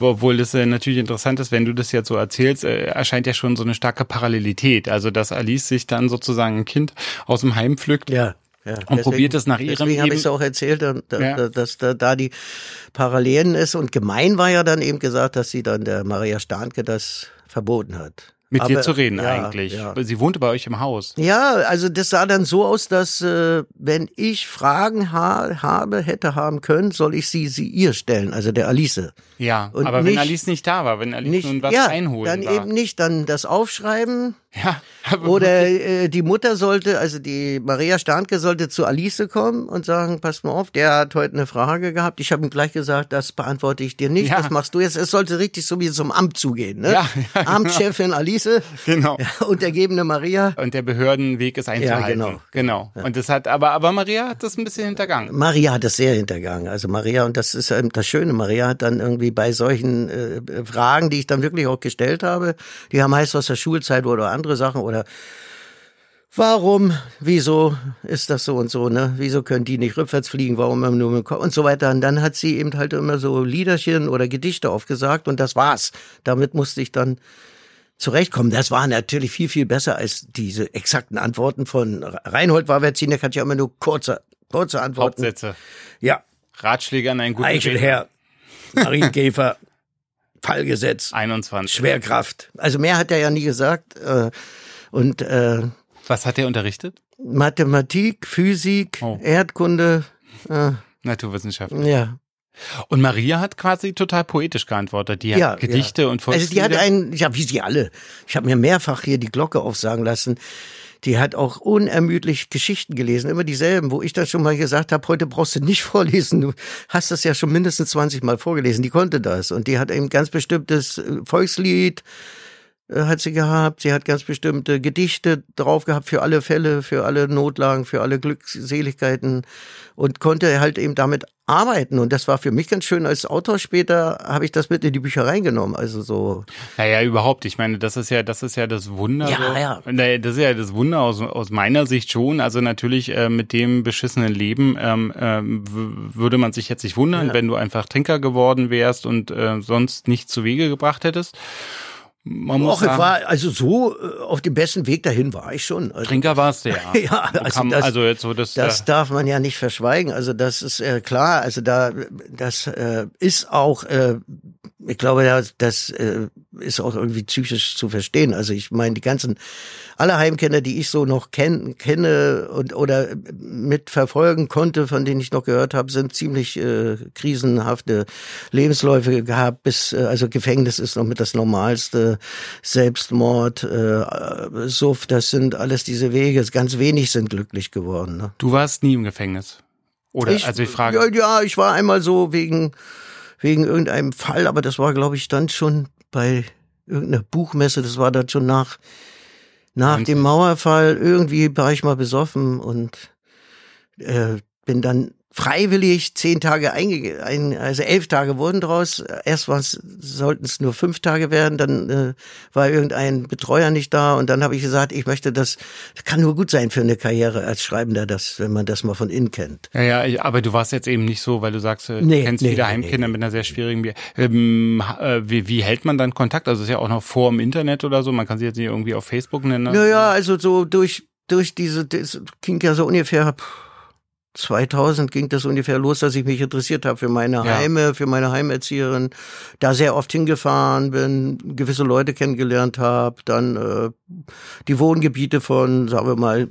Obwohl das äh, natürlich interessant ist, wenn du das jetzt so erzählst, äh, erscheint ja schon so eine starke Parallelität. Also, dass Alice sich dann sozusagen ein Kind aus dem Heim pflückt. Ja. Ja, Und probiert es nach ihrem Deswegen habe ich es auch erzählt, da, da, Ja. dass da, da die Parallelen ist. Und gemein war ja dann eben gesagt, dass sie dann der Maria Starnke das verboten hat. Mit dir Aber- zu reden ja, eigentlich. Ja. Sie wohnte bei euch im Haus. ja, also das sah dann so aus, dass äh, wenn ich Fragen ha habe, hätte haben können, soll ich sie, sie ihr stellen, also der Alice. Ja, Und aber wenn nicht- Alice nicht da war, wenn Alice Nicht, nun was ja, einholen dann war. eben nicht, dann das Aufschreiben Ja. Oder äh, die Mutter sollte, also die Maria Starnke sollte zu Alice kommen und sagen, pass mal auf, der hat heute eine Frage gehabt. Ich habe ihm gleich gesagt, das beantworte ich dir nicht, Ja. das machst du jetzt. Es sollte richtig so wie zum Amt zugehen. Ne? Ja, ja, genau. Amtschefin Alice, Genau. ja, untergebene Maria. Und der Behördenweg ist einzuhalten. genau. Genau. Und das hat, aber, aber Maria hat das ein bisschen hintergangen. Maria hat das sehr hintergangen. Also Maria, und das ist ähm, das Schöne, Maria hat dann irgendwie bei solchen äh, Fragen, die ich dann wirklich auch gestellt habe, die haben meist aus der Schulzeit oder andere Sachen oder warum, wieso ist das so und so, ne? Wieso können die nicht rückwärts fliegen, warum immer nur mit Kopf und so weiter. Und dann hat sie eben halt immer so Liederchen oder Gedichte aufgesagt und das war's. Damit musste ich dann zurechtkommen. Das war natürlich viel, viel besser als diese exakten Antworten von Reinhold Wawerzinek hat ja immer nur kurze, kurze Antworten. Hauptsätze. Ja, Ratschläge an einen guten. Eichelherr, Marienkäfer, Fallgesetz, 21. Schwerkraft. Also mehr hat er ja nie gesagt. äh, Und äh, Was hat er unterrichtet? Mathematik, Physik, Oh. Erdkunde, äh, Naturwissenschaften. ja. Und Maria hat quasi total poetisch geantwortet. Die hat ja, Gedichte ja. und Also die hat Volkslieder. einen, ja, wie sie alle. Ich habe mir mehrfach hier die Glocke aufsagen lassen. Die hat auch unermüdlich Geschichten gelesen, immer dieselben, wo ich dann schon mal gesagt habe, heute brauchst du nicht vorlesen, du hast das ja schon mindestens 20 Mal vorgelesen. Die konnte das und die hat ein ganz bestimmtes äh, Volkslied hat sie gehabt. Sie hat ganz bestimmte Gedichte drauf gehabt für alle Fälle, für alle Notlagen, für alle Glückseligkeiten und konnte halt eben damit arbeiten. Und das war für mich ganz schön. Als Autor später habe ich das mit in die Bücherei genommen. Also so. Naja, überhaupt. Ich meine, das ist ja, das ist ja das Wunder. Ja, so. ja. Naja, Das ist ja das Wunder aus, aus meiner Sicht schon. Also natürlich äh, mit dem beschissenen Leben ähm, w- würde man sich jetzt nicht wundern, Ja. wenn du einfach Trinker geworden wärst und äh, sonst nichts zu Wege gebracht hättest. Man muss Och, ich sagen, war also so äh, auf dem besten Weg dahin war ich schon. Also, Trinker warst du ja. Ja, also das- also jetzt so das, Das äh, darf man ja nicht verschweigen. Also das ist äh, klar. Also da, das äh, ist auch, äh, ich glaube, das, das äh, ist auch irgendwie psychisch zu verstehen. Also ich meine, die ganzen alle Heimkenner, die ich so noch kenn, kenne und oder mitverfolgen konnte, von denen ich noch gehört habe, sind ziemlich äh, krisenhafte Lebensläufe gehabt. Bis äh, also Gefängnis ist noch mit das Normalste. Selbstmord, äh, Suff, das sind alles diese Wege. Ganz wenig sind glücklich geworden. Ne? du warst nie im Gefängnis. Oder? Ich, also ich frage. Ja, ja, ich war einmal so wegen, wegen irgendeinem Fall, aber das war, glaube ich, dann schon bei irgendeiner Buchmesse, das war dann schon nach, nach dem Mauerfall. Irgendwie war ich mal besoffen und äh, bin dann freiwillig zehn Tage einge ein, also elf Tage wurden draus. Erst sollten es nur fünf Tage werden, dann äh, war irgendein Betreuer nicht da und dann habe ich gesagt, ich möchte das, das kann nur gut sein für eine Karriere als Schreibender, das, wenn man das mal von innen kennt. Ja, ja, aber du warst jetzt eben nicht so, weil du sagst, äh, Nee, du kennst nee, viele nee, Heimkinder nee. mit einer sehr schwierigen Bier. Ähm, äh, wie, wie hält man dann Kontakt? Also es ist ja auch noch vor im Internet oder so. Man kann sich jetzt nicht irgendwie auf Facebook nennen. ne? Naja, also so durch, durch diese, das ging ja so ungefähr, pff, 2000 ging das ungefähr los, dass ich mich interessiert habe für meine Ja. Heime, für meine Heimerzieherin, da sehr oft hingefahren bin, gewisse Leute kennengelernt habe, dann äh, die Wohngebiete von, sagen wir mal,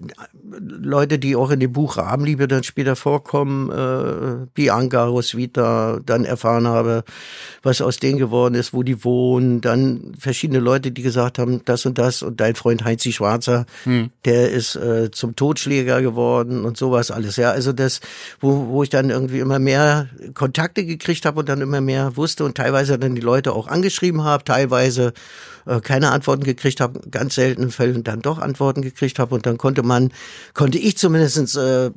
Leute, die auch in dem Buch Rabenliebe dann später vorkommen, äh, Bianca, Roswitha, dann erfahren habe, was aus denen geworden ist, wo die wohnen, dann verschiedene Leute, die gesagt haben, das und das und dein Freund Heinzi Schwarzer, der ist äh, zum Totschläger geworden und sowas alles. Ja, also das, wo, wo ich dann irgendwie immer mehr Kontakte gekriegt habe und dann immer mehr wusste und teilweise dann die Leute auch angeschrieben habe, teilweise äh, keine Antworten gekriegt habe, ganz seltenen Fällen dann doch Antworten gekriegt habe und dann konnte man, konnte ich zumindestens äh,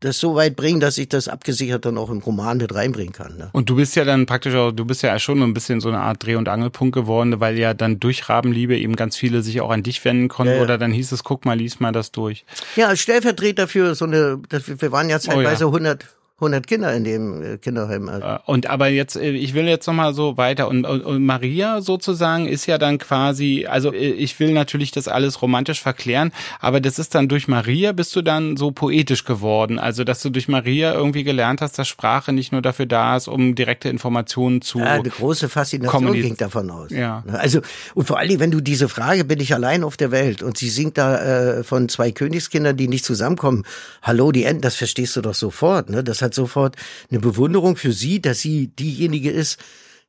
das so weit bringen, dass ich das abgesichert dann auch im Roman mit reinbringen kann. Ne? Und du bist ja dann praktisch auch, du bist ja schon ein bisschen so eine Art Dreh- und Angelpunkt geworden, weil ja dann durch Rabenliebe eben ganz viele sich auch an dich wenden konnten. Ja, ja. Oder dann hieß es, guck mal, lies mal das durch. Ja, als Stellvertreter für so eine, wir waren ja zeitweise ja. 100, 100 Kinder in dem äh, Kinderheim. Also. Äh, Und aber jetzt, äh, ich will jetzt noch mal so weiter und, und, und Maria sozusagen ist ja dann quasi, also ich will natürlich das alles romantisch verklären, aber das ist dann durch Maria bist du dann so poetisch geworden, also dass du durch Maria irgendwie gelernt hast, dass Sprache nicht nur dafür da ist, um direkte Informationen zu. Ja, eine große Faszination ging davon aus. Ja. Also, und vor allem, wenn du diese Frage, bin ich allein auf der Welt und sie singt da äh, von zwei Königskindern, die nicht zusammenkommen. Hallo, die Enten, das verstehst du doch sofort. Ne? Das hat sofort eine Bewunderung für sie, dass sie diejenige ist,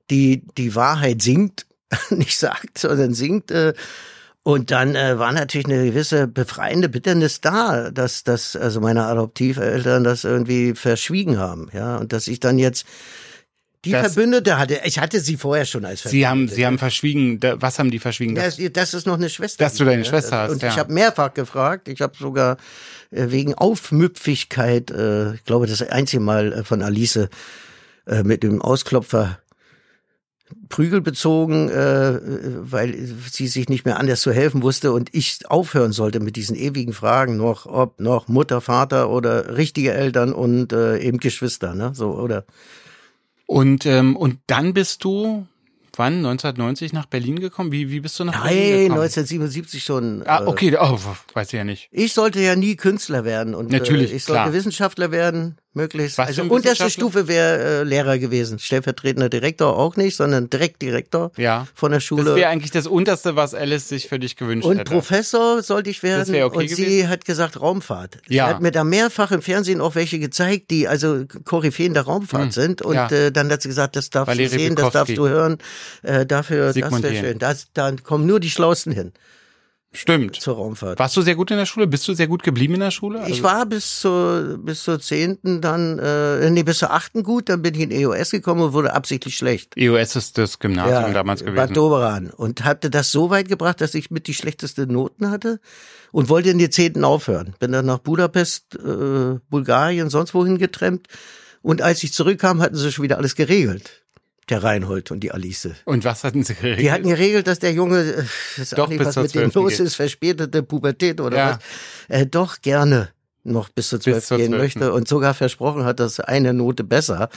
die die Wahrheit singt, nicht sagt, sondern singt. Äh, Und dann äh, war natürlich eine gewisse befreiende Bitternis da, dass, dass also meine Adoptiveltern das irgendwie verschwiegen haben, ja, und dass ich dann jetzt die Das- Verbündete hatte. Ich hatte sie vorher schon als Verbündete. Sie haben, Sie haben verschwiegen. Was haben die verschwiegen? Das, das ist noch eine Schwester. Dass du deine ja. Schwester hast, Und ja. ich habe mehrfach gefragt. Ich habe sogar äh, wegen Aufmüpfigkeit, äh, ich glaube, das einzige Mal äh, von Alice äh, mit dem Ausklopfer Prügel bezogen, äh, weil sie sich nicht mehr anders zu helfen wusste und ich aufhören sollte mit diesen ewigen Fragen noch, ob noch Mutter, Vater oder richtige Eltern und äh, eben Geschwister, ne? So oder Und, ähm, und dann bist du, wann? 1990 nach Berlin gekommen? Wie, wie bist du nach Berlin nein, gekommen? 1977 schon. Ah, äh, okay, oh, weiß ich ja nicht. Ich sollte ja nie Künstler werden und Natürlich, äh, ich sollte klar. Wissenschaftler werden, möglichst. Was also unterste? Stufe wäre äh, Lehrer gewesen, stellvertretender Direktor auch nicht, sondern Direktdirektor Ja. von der Das Schule. wäre eigentlich das Unterste, was Alice sich für dich gewünscht und hätte. Professor sollte ich werden wär okay und sie gewesen? hat gesagt Raumfahrt. Ja. Sie hat mir da mehrfach im Fernsehen auch welche gezeigt, die also Koryphäen der Raumfahrt sind und ja. äh, dann hat sie gesagt, das darfst Valerie du sehen, das darfst Bukowski. du hören, äh, dafür, Sigmund das wäre schön. Das, da kommen nur die Schlausten hin Stimmt. zur Raumfahrt. Warst du sehr gut in der Schule? Bist du sehr gut geblieben in der Schule? Ich Also- war bis zur bis zur zehnten dann äh, nee bis zur achten gut, dann bin ich in EOS gekommen und wurde absichtlich schlecht. EOS ist das Gymnasium damals Bad gewesen. Doberan und hatte das so weit gebracht, dass ich mit die schlechteste Noten hatte und wollte in die zehnten aufhören. Bin dann nach Budapest, äh, Bulgarien, sonst wohin getrennt und als ich zurückkam, hatten sie schon wieder alles geregelt. Der Reinhold und die Alice. Und was hatten sie geregelt? Die hatten geregelt, dass der Junge, äh, ich weiß Doch nicht, was mit dem 12. los geht. ist, verspätete Pubertät oder Ja. was, äh, doch gerne noch bis zur 12 zur gehen 12.. möchte und sogar versprochen hat, dass eine Note besser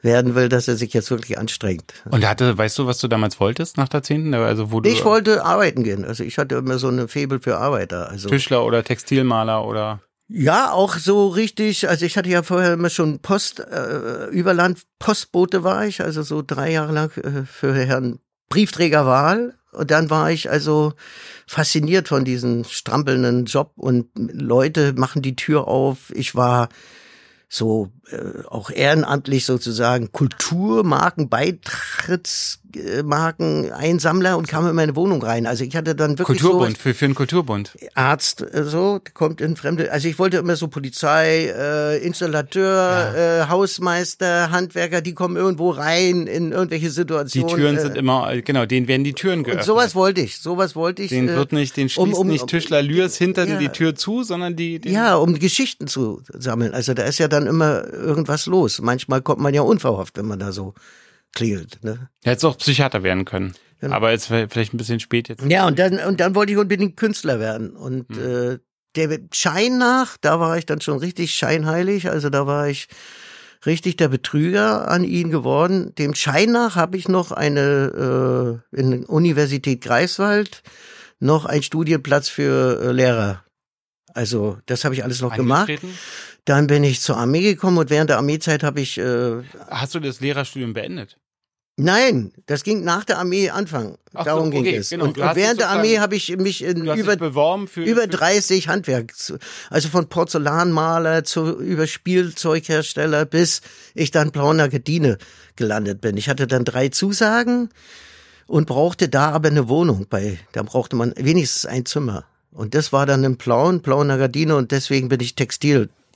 werden will, dass er sich jetzt wirklich anstrengt. Und hatte, weißt du, was du damals wolltest nach der 10.? Also wo du Ich wollte arbeiten gehen. Also ich hatte immer so eine Febel für Arbeiter. Also Tischler oder Textilmaler oder ja, auch so richtig. Also ich hatte ja vorher immer schon Post, äh, Überland Postbote war ich, also so drei Jahre lang äh, für Herrn Briefträger Wahl. Und dann war ich also fasziniert von diesem strampelnden Job und Leute machen die Tür auf. Ich war so äh, auch ehrenamtlich sozusagen Kulturmarken, Beitrittsmarken, Einsammler und kam in meine Wohnung rein. Also ich hatte dann wirklich Kulturbund, so für, für einen Kulturbund. Arzt äh, so kommt in fremde. Also ich wollte immer so Polizei, äh, Installateur, äh, Hausmeister, Handwerker, die kommen irgendwo rein in irgendwelche Die Situationen. Türen äh, sind immer, genau, denen werden die Türen und geöffnet. sowas wollte ich, sowas wollte ich. den äh, wird nicht, den um- schließt um- nicht Tischler Lürs hinter ja. die Tür zu, sondern die, den, ja, um Geschichten zu sammeln. Also da ist ja dann immer irgendwas los. Manchmal kommt man ja unverhofft, wenn man da so klingelt. Ne? Hättest auch Psychiater werden können. Genau. Aber jetzt vielleicht ein bisschen spät jetzt. Ja, und dann, und dann wollte ich unbedingt Künstler werden. Und Hm. äh, der Schein nach, da war ich dann schon richtig scheinheilig. Also da war ich richtig der Betrüger an ihn geworden. Dem Schein nach habe ich noch eine äh, in Universität Greifswald noch einen Studienplatz für äh, Lehrer. Also das habe ich alles noch gemacht. Dann bin ich zur Armee gekommen und während der Armeezeit habe ich äh, Hast du das Lehrerstudium beendet? Nein, das ging nach der Armee Anfang. Ach so, Darum ging okay, es. genau. Und, und während der Armee habe ich mich in über für über für, 30 Handwerks, also von Porzellanmaler zu über Spielzeughersteller bis ich dann Plauner Gardine gelandet bin. Ich hatte dann drei Zusagen und brauchte da aber eine Wohnung bei, da brauchte man wenigstens ein Zimmer. Und das war dann in Plauen, Plauner Gardine und deswegen bin ich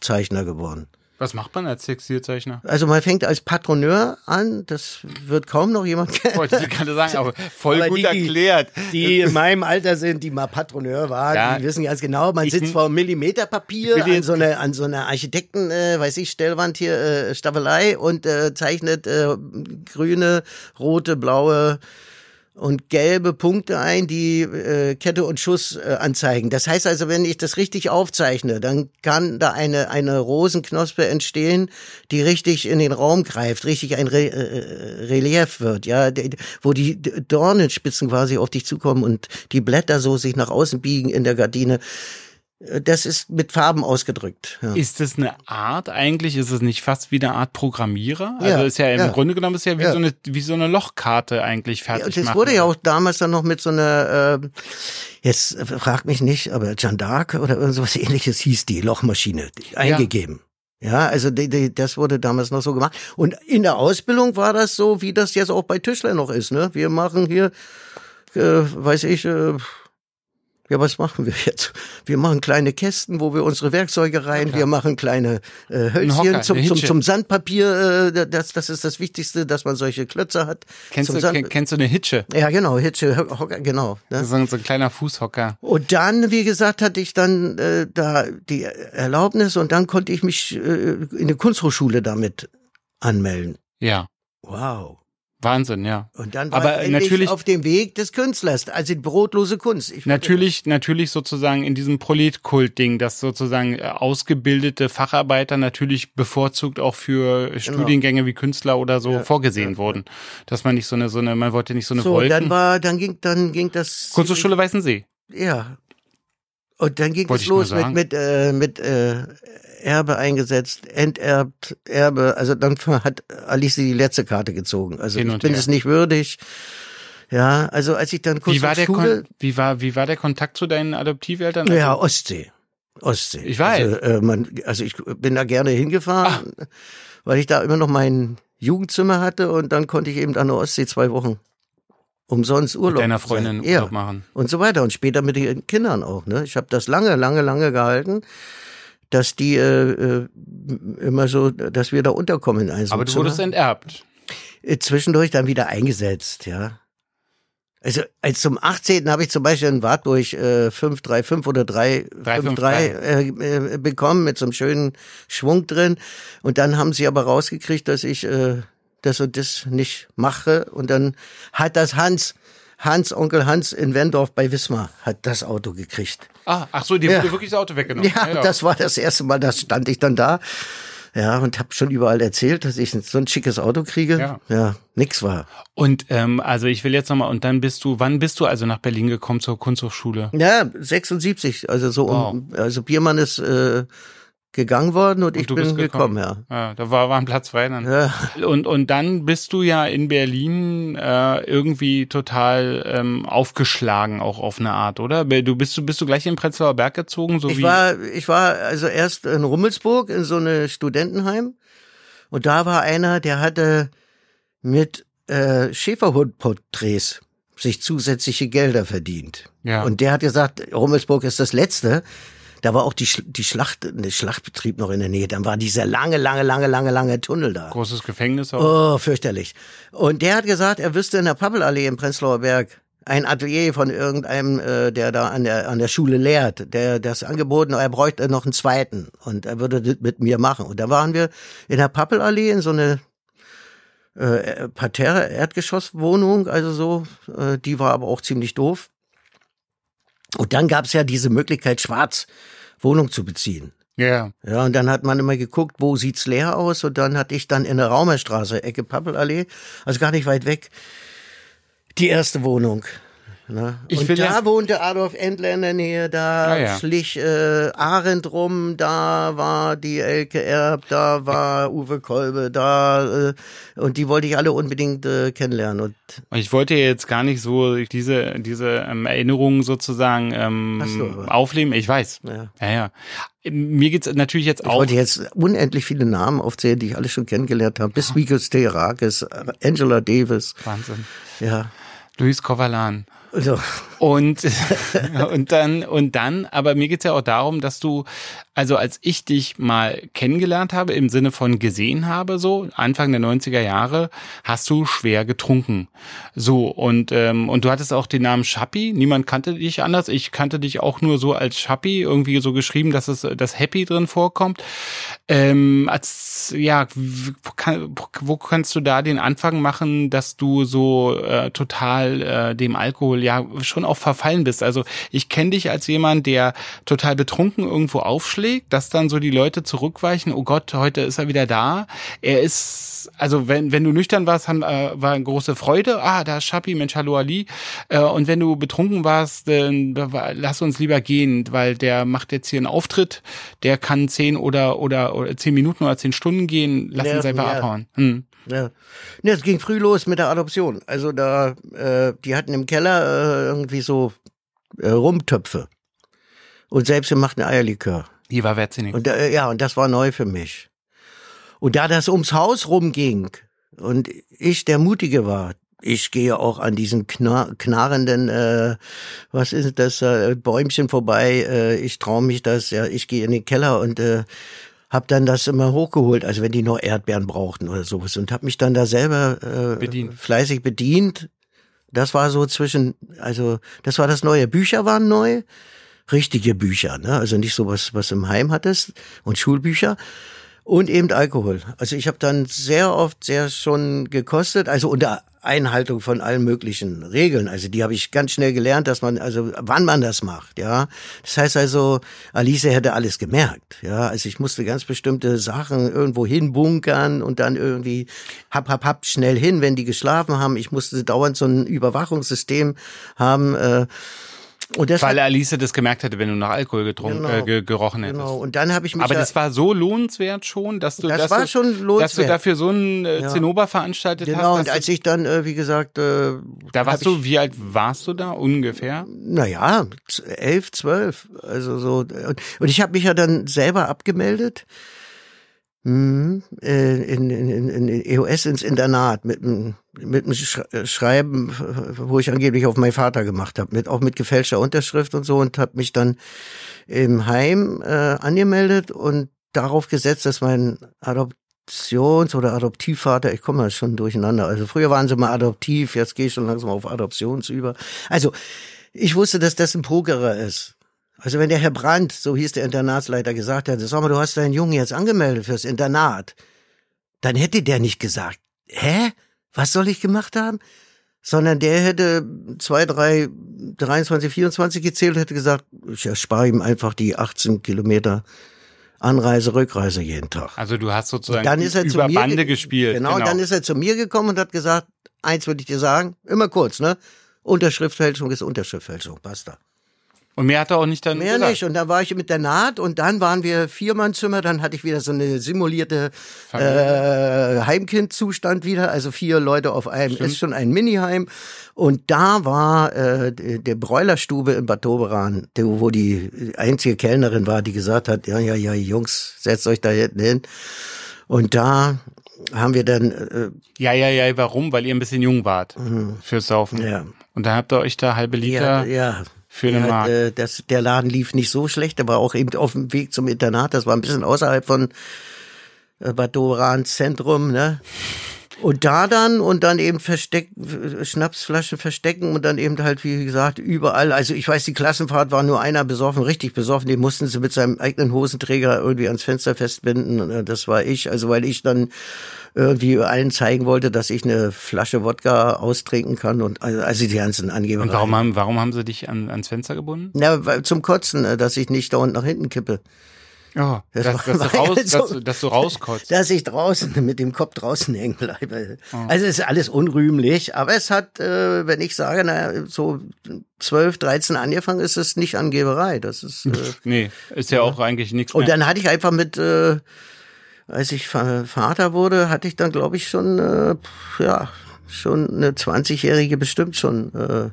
Textilzeichner geworden. Was macht man als Textilzeichner? Also man fängt als Patroneur an, das wird kaum noch jemand kennen. Wollte ich gerade sagen, aber voll Aber gut die- erklärt. die in meinem Alter sind, die mal Patroneur waren, Ja. die wissen ganz genau, man Ich- sitzt vor Millimeterpapier an so einer an so einer Architekten, äh, weiß ich, Stellwand hier, äh, Staffelei und äh, zeichnet äh, grüne, rote, blaue und gelbe Punkte ein, die äh, Kette und Schuss äh, anzeigen. Das heißt also, wenn ich das richtig aufzeichne, dann kann da eine eine Rosenknospe entstehen, die richtig in den Raum greift, richtig ein Re äh, Relief wird, ja, wo die Dornenspitzen quasi auf dich zukommen und die Blätter so sich nach außen biegen in der Gardine. Äh, Das ist mit Farben ausgedrückt. Ja. Ist das eine Art eigentlich? Ist es nicht fast wie eine Art Programmierer? Also Ja, ist ja im ja. Grunde genommen ist ja wie Ja. so eine wie so eine Lochkarte eigentlich Ja, fertig und das machen. wurde ja auch damals dann noch mit so einer, äh, jetzt frag mich nicht, aber Jeanne d'Arc oder irgendwas ähnliches hieß die Lochmaschine eingegeben. Ja, also die, die, das wurde damals noch so gemacht. Und in der Ausbildung war das so, wie das jetzt auch bei Tischler noch ist. Ne? Wir machen hier, äh, weiß ich, äh, Ja, was machen wir jetzt? Wir machen kleine Kästen, wo wir unsere Werkzeuge rein, wir machen kleine äh, Hölzchen Hocker, zum, zum, zum Sandpapier. Äh, das, das ist das Wichtigste, dass man solche Klötze hat. Kennst zum du, ken- kennst du eine Hitsche? ja, genau, Hitsche, Hocker, genau. Ne? So, ein- so ein kleiner Fußhocker. Und dann, wie gesagt, hatte ich dann äh, da die Erlaubnis und dann konnte ich mich äh, in eine Kunsthochschule damit anmelden. Ja. Wow. Wahnsinn, ja. Und dann war Aber ich natürlich- auf dem Weg des Künstlers, also die brotlose Kunst. Ich Natürlich, natürlich sozusagen in diesem Proletkult-Ding, dass sozusagen äh, ausgebildete Facharbeiter natürlich bevorzugt auch für Studiengänge wie Künstler oder so vorgesehen wurden. Dass man nicht so eine, so eine, man wollte nicht so eine so, Wolken. dann war, dann ging, dann ging das. Kunsthochschule Weißensee. Ja. Und dann ging Wollte es los mit, mit, äh, mit äh, Erbe eingesetzt, enterbt, Erbe. Also dann hat Alice die letzte Karte gezogen. Also ich bin her. es nicht würdig. Ja, also als ich dann kurz Wie war der Schule, Kon wie war, wie war der Kontakt zu deinen Adoptiveltern? ja, Also, Ostsee. Ostsee. Ich weiß. Also, äh, man, also ich bin da gerne hingefahren, weil ich da immer noch mein Jugendzimmer hatte und dann konnte ich eben an der Ostsee zwei Wochen umsonst Urlaub mit deiner sein. Freundin ja. Urlaub machen. und so weiter und später mit den Kindern auch. Ne? Ich habe das lange, lange, lange gehalten, dass die äh, äh, immer so, dass wir da unterkommen in einem Aber du Zimmer. wurdest enterbt. Äh, zwischendurch dann wieder eingesetzt, ja. Also als zum 18. habe ich zum Beispiel einen Wartburg äh, 535 oder 353 äh, äh, bekommen mit so einem schönen Schwung drin. Und dann haben sie aber rausgekriegt, dass ich äh, das und das nicht mache. Und dann hat das Hans, Hans, Onkel Hans in Wendorf bei Wismar, hat das Auto gekriegt. Ah, ach so, dir Ja. wurde wirklich das Auto weggenommen. Ja, das war das erste Mal, da stand ich dann da. Ja, und habe schon überall erzählt, dass ich so ein schickes Auto kriege. Ja. ja nix war. Und ähm, also ich will jetzt nochmal, und dann bist du, wann bist du also nach Berlin gekommen zur Kunsthochschule? Ja, 76, also so um, also Biermann ist äh, gegangen worden und, ich du bin bist gekommen, gekommen. ja. Ja, da war, war ein Platz frei dann. Ja, Und, und dann bist du ja in Berlin äh, irgendwie total ähm, aufgeschlagen, auch auf eine Art, oder? Du bist du bist du gleich in Prenzlauer Berg gezogen, so ich wie war, ich war also erst in Rummelsburg in so eine Studentenheim und da war einer, der hatte mit äh, Schäferhundporträts sich zusätzliche Gelder verdient. Ja. Und der hat gesagt, Rummelsburg ist das Letzte. Da war auch die, die Schlacht, der Schlachtbetrieb noch in der Nähe. Dann war dieser lange, lange, lange, lange, lange Tunnel da. großes Gefängnis auch. Oh, fürchterlich. Und der hat gesagt, er wüsste in der Pappelallee im Prenzlauer Berg ein Atelier von irgendeinem, äh, der da an der an der Schule lehrt, der das angeboten, er bräuchte noch einen zweiten und er würde das mit mir machen. Und da waren wir in der Pappelallee in so eine äh, Parterre Erdgeschosswohnung, also so, äh, die war aber auch ziemlich doof. Und dann gab's ja diese Möglichkeit, schwarz Wohnung zu beziehen. Ja. Ja, und dann hat man immer geguckt, wo sieht's leer aus? Und dann hatte ich dann in der Raumerstraße, Ecke Pappelallee, also gar nicht weit weg, die erste Wohnung. Ne? Ich und da wohnte Adolf Endler in der Nähe, da Ah, ja. schlich äh, Arendt rum, da war die Elke Erb, da war Uwe Kolbe, da äh, und die wollte ich alle unbedingt äh, kennenlernen. Und Ich wollte jetzt gar nicht so diese diese ähm, Erinnerungen sozusagen ähm, aufleben. Ich weiß. Ja. ja, ja. Mir geht's natürlich jetzt ich auch. wollte jetzt unendlich viele Namen aufzählen, die ich alle schon kennengelernt habe. Bis Mikos Theorakis, Angela Davis, Wahnsinn. ja. Luis Kovalan. Also, Und, und dann, und dann, aber mir geht's ja auch darum, dass du, also als ich dich mal kennengelernt habe, im Sinne von gesehen habe, so, Anfang der 90er Jahre, hast du schwer getrunken. So, und, ähm, und du hattest auch den Namen Schappi, niemand kannte dich anders, ich kannte dich auch nur so als Schappi, irgendwie so geschrieben, dass es das Happy drin vorkommt. Ähm, als, ja, kann, wo kannst du da den Anfang machen, dass du so äh, total äh, dem Alkohol ja schon auch verfallen bist? Also ich kenne dich als jemand, der total betrunken irgendwo aufschlägt, dass dann so die Leute zurückweichen, oh Gott, heute ist er wieder da. Er ist, also wenn, wenn du nüchtern warst, haben, äh, war eine große Freude, ah, da ist Schappi, Mensch, hallo Ali. Äh, und wenn du betrunken warst, dann lass uns lieber gehen, weil der macht jetzt hier einen Auftritt, der kann zehn oder, oder, oder zehn Minuten oder zehn Stunden gehen, lass uns einfach abhauen. Hm. Ja. Ne, es ging früh los mit der Adoption. Also da, äh, die hatten im Keller äh, irgendwie so äh, Rumtöpfe und selbstgemachten Eierlikör. Die war wertsinnig. Und äh, ja, und das war neu für mich. Und da das ums Haus rumging und ich der Mutige war, ich gehe auch an diesen knar knarrenden, äh, was ist das, äh, Bäumchen vorbei. Äh, ich traue mich das, ja, ich gehe in den Keller und äh, hab dann das immer hochgeholt, also wenn die noch Erdbeeren brauchten oder sowas und hab mich dann da selber äh, Bedient. fleißig bedient. Das war so zwischen, also das war das Neue. Bücher waren neu, richtige Bücher, ne? also nicht so was, was im Heim hattest und Schulbücher und eben Alkohol. Also ich habe dann sehr oft sehr schon gekostet, also unter Einhaltung von allen möglichen Regeln. Also die habe ich ganz schnell gelernt, dass man, also wann man das macht, ja. Das heißt also, Alice hätte alles gemerkt, ja. Also ich musste ganz bestimmte Sachen irgendwo hinbunkern und dann irgendwie hab, hab, hab schnell hin, wenn die geschlafen haben. Ich musste dauernd so ein Überwachungssystem haben. Äh, und das Weil Alice das gemerkt hätte, wenn du nach Alkohol getrunken, Genau. äh, ge gerochen hättest. genau. Und dann habe ich mich Aber ja, das war so lohnenswert schon, dass du, Das dass war du, schon dass du lohnenswert. dafür so einen äh, Ja. Zinnober veranstaltet genau. hast. Und dass als ich dann, äh, wie gesagt, äh, da warst du, wie alt warst du da ungefähr? naja, elf, zwölf, also so. Und, und ich habe mich ja dann selber abgemeldet mhm, äh, in, in, in, in EOS ins Internat mit einem mit einem äh, Schreiben, wo ich angeblich auf meinen Vater gemacht habe, mit auch mit gefälschter Unterschrift und so und habe mich dann im Heim äh, angemeldet und darauf gesetzt, dass mein Adoptions- oder Adoptivvater, ich komme mal schon durcheinander. Also früher waren sie mal adoptiv, jetzt gehe ich schon langsam auf Adoptions über. Also ich wusste, dass das ein Pokerer ist. Also wenn der Herr Brandt, so hieß der Internatsleiter, gesagt hätte, sag mal, du hast deinen Jungen jetzt angemeldet fürs Internat, dann hätte der nicht gesagt, hä? Was soll ich gemacht haben? Sondern der hätte zwei, drei, 23, 24 gezählt und hätte gesagt, ich erspare ihm einfach die 18 Kilometer Anreise, Rückreise jeden Tag. Also du hast sozusagen Dann ist er zu über mir Bande ge- gespielt. Genau, und dann ist er zu mir gekommen und hat gesagt, eins würde ich dir sagen, immer kurz, ne? Unterschriftfälschung ist Unterschriftfälschung, basta. Und mehr hat er auch nicht dann Mehr gesagt. nicht. Und dann war ich mit der Naht und dann waren wir Viermannzimmer, dann hatte ich wieder so eine simulierte äh, Heimkindzustand wieder, also vier Leute auf einem, ist schon ein Miniheim. Und da war äh, der Bräulerstube in Bad Doberan, wo die einzige Kellnerin war, die gesagt hat, ja, ja, ja, Jungs, setzt euch da hinten hin. Und da haben wir dann, äh, Ja, ja, ja, warum? Weil ihr ein bisschen jung wart fürs Saufen. Mhm. ja, Und dann habt ihr euch da halbe ja, Liter ja, für eine Ja, Mark. äh, das, der Laden lief nicht so schlecht, aber auch eben auf dem Weg zum Internat. Das war ein bisschen außerhalb von äh, Bad Dorans Zentrum, ne? Und da dann und dann eben versteck, Schnapsflaschen verstecken und dann eben halt, wie gesagt, überall. Also ich weiß, die Klassenfahrt war nur einer besoffen, richtig besoffen. Den mussten sie mit seinem eigenen Hosenträger irgendwie ans Fenster festbinden. Äh, Das war ich. Also weil ich dann irgendwie allen zeigen wollte, dass ich eine Flasche Wodka austrinken kann und also, also die ganzen Angebereien. Und warum haben, warum haben sie dich an, ans Fenster gebunden? Ja, weil- zum Kotzen, äh, dass ich nicht dauernd nach hinten kippe. Ja, Das dass, dass, du raus, ja so- dass, du- dass du rauskotzt. Dass ich draußen mit dem Kopf draußen hängen bleibe. Oh. Also es ist alles unrühmlich, aber es hat, äh, wenn ich sage, na, so 12, 13 angefangen, ist es nicht Angeberei. Das ist, äh, Nee, ist ja auch eigentlich nichts und mehr. dann hatte ich einfach mit, äh, als ich Va- Vater wurde, hatte ich dann, glaube ich, schon, äh, ja, schon eine 20-jährige bestimmt schon äh.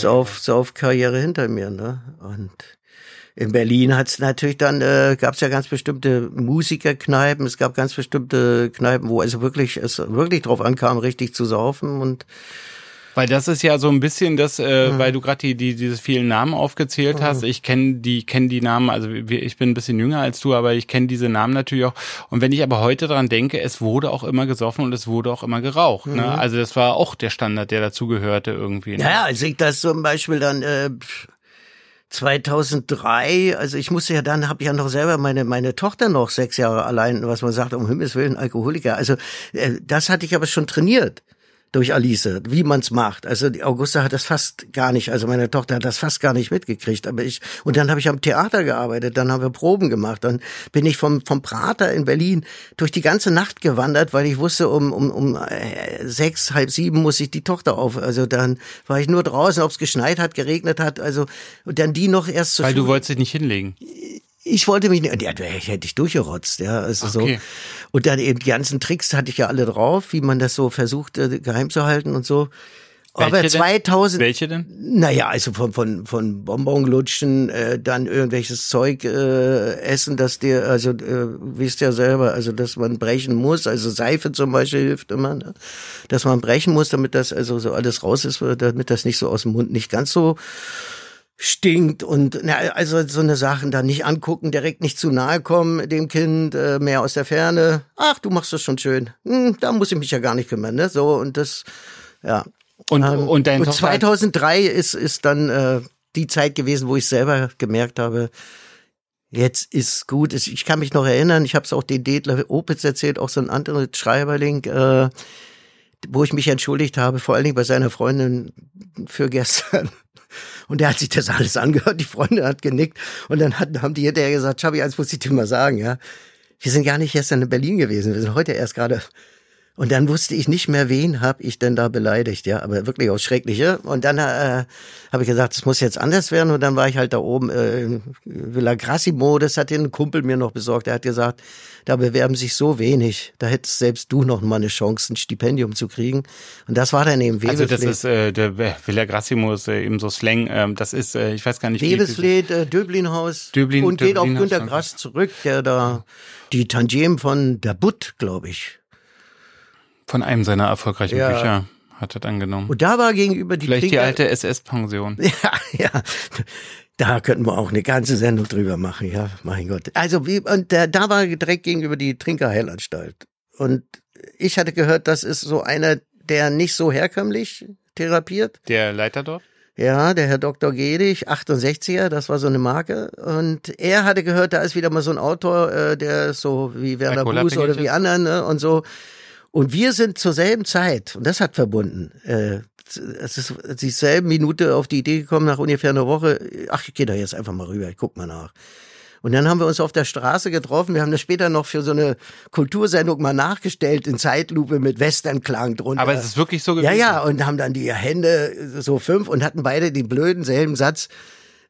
Sauf, Saufkarriere hinter mir. Ne? Und in Berlin hat's natürlich dann, äh, gab's ja ganz bestimmte Musikerkneipen, es gab ganz bestimmte Kneipen, wo also wirklich es wirklich drauf ankam, richtig zu saufen und Weil das ist ja so ein bisschen das, äh, Mhm. weil du gerade die, die diese vielen Namen aufgezählt hast. Ich kenne die, kenne die Namen. Also ich bin ein bisschen jünger als du, aber ich kenne diese Namen natürlich auch. Und wenn ich aber heute dran denke, es wurde auch immer gesoffen und es wurde auch immer geraucht. Ne? Also das war auch der Standard, der dazugehörte irgendwie. Ne? Mhm. ja, als ich das zum Beispiel dann äh, 2003, also ich musste ja dann, habe ich ja noch selber meine meine Tochter noch sechs Jahre allein, was man sagt, um Himmels Willen Alkoholiker. Also äh, das hatte ich aber schon trainiert durch Alice, wie man's macht. Also die Augusta hat das fast gar nicht, also meine Tochter hat das fast gar nicht mitgekriegt. Aber ich und dann habe ich am Theater gearbeitet, dann haben wir Proben gemacht, dann bin ich vom vom Prater in Berlin durch die ganze Nacht gewandert, weil ich wusste, um um um äh, sechs halb sieben muss ich die Tochter auf. Also dann war ich nur draußen, ob es geschneit hat, geregnet hat, also und dann die noch erst zur Weil du Schule- wolltest dich nicht hinlegen. Ich wollte mich nicht, ja, ich hätte ich durchgerotzt, ja, also Okay. so. Und dann eben die ganzen Tricks hatte ich ja alle drauf, wie man das so versucht, äh, geheim zu halten und so. aber Welche denn? 2000, Welche denn? naja, also von, von, von Bonbonlutschen, äh, dann irgendwelches Zeug äh, essen, dass dir, also äh, wisst ja selber, also dass man brechen muss, also Seife zum Beispiel hilft immer, ne? dass man brechen muss, damit das also so alles raus ist, damit das nicht so aus dem Mund nicht ganz so stinkt und na, also so eine Sachen dann nicht angucken, direkt nicht zu nahe kommen dem Kind, äh, mehr aus der Ferne. Ach, du machst das schon schön. Hm, da muss ich mich ja gar nicht kümmern, ne? So und das, ja. Und, Ähm, und dein und Tochter 2003 ist ist dann äh, die Zeit gewesen, wo ich selber gemerkt habe, jetzt ist gut. Ich ich kann mich noch erinnern, ich habe es auch den Dedler Opitz erzählt, auch so ein anderer Schreiberling, äh, wo ich mich entschuldigt habe, vor allen Dingen bei seiner Freundin für gestern. Und der hat sich das alles angehört, die Freundin hat genickt und dann hat, haben die hinterher gesagt, Schabi, eins muss ich dir mal sagen, ja. Wir sind gar nicht gestern in Berlin gewesen, wir sind heute erst gerade und dann wusste ich nicht mehr, wen habe ich denn da beleidigt, ja, aber wirklich auch schreckliche. Und dann äh, habe ich gesagt, es muss jetzt anders werden. Und dann war ich halt da oben äh, in Villa Grassimo, das hat den Kumpel mir noch besorgt. Er hat gesagt, da bewerben sich so wenig, da hättest selbst du noch mal eine Chance, ein Stipendium zu kriegen. Und das war dann eben Also das ist äh, der Villa Grassimo ist äh, eben so Slang. Ähm, das ist, äh, ich weiß gar nicht. wie- Webesfleet, äh, Döblinhaus Döblin- und geht auf Günter. Grass zurück, der da die Tantiem von der Butt, glaube ich. Von einem seiner erfolgreichen Ja. Bücher hat er dann genommen. Und da war gegenüber die Vielleicht die Trinker- alte SS-Pension. Ja, ja. Da könnten wir auch eine ganze Sendung drüber machen, ja, mein Gott. Also wie, und da, da war direkt gegenüber die Trinkerheilanstalt. Und ich hatte gehört, das ist so einer, der nicht so herkömmlich therapiert. Der Leiter dort? Ja, der Herr Dr. Gedig, 68er, das war so eine Marke. Und er hatte gehört, da ist wieder mal so ein Autor, äh, der ist so wie Werner Buß oder wie anderen ne, und so. Und wir sind zur selben Zeit, und das hat verbunden, äh, es ist dieselben Minute auf die Idee gekommen, nach ungefähr einer Woche, ach, ich gehe da jetzt einfach mal rüber, ich guck mal nach. Und dann haben wir uns auf der Straße getroffen. Wir haben das später noch für so eine Kultursendung mal nachgestellt in Zeitlupe mit Westernklang drunter. Aber es ist wirklich so Ja, gewesen. ja, und haben dann die Hände so fünf und hatten beide den blöden selben Satz,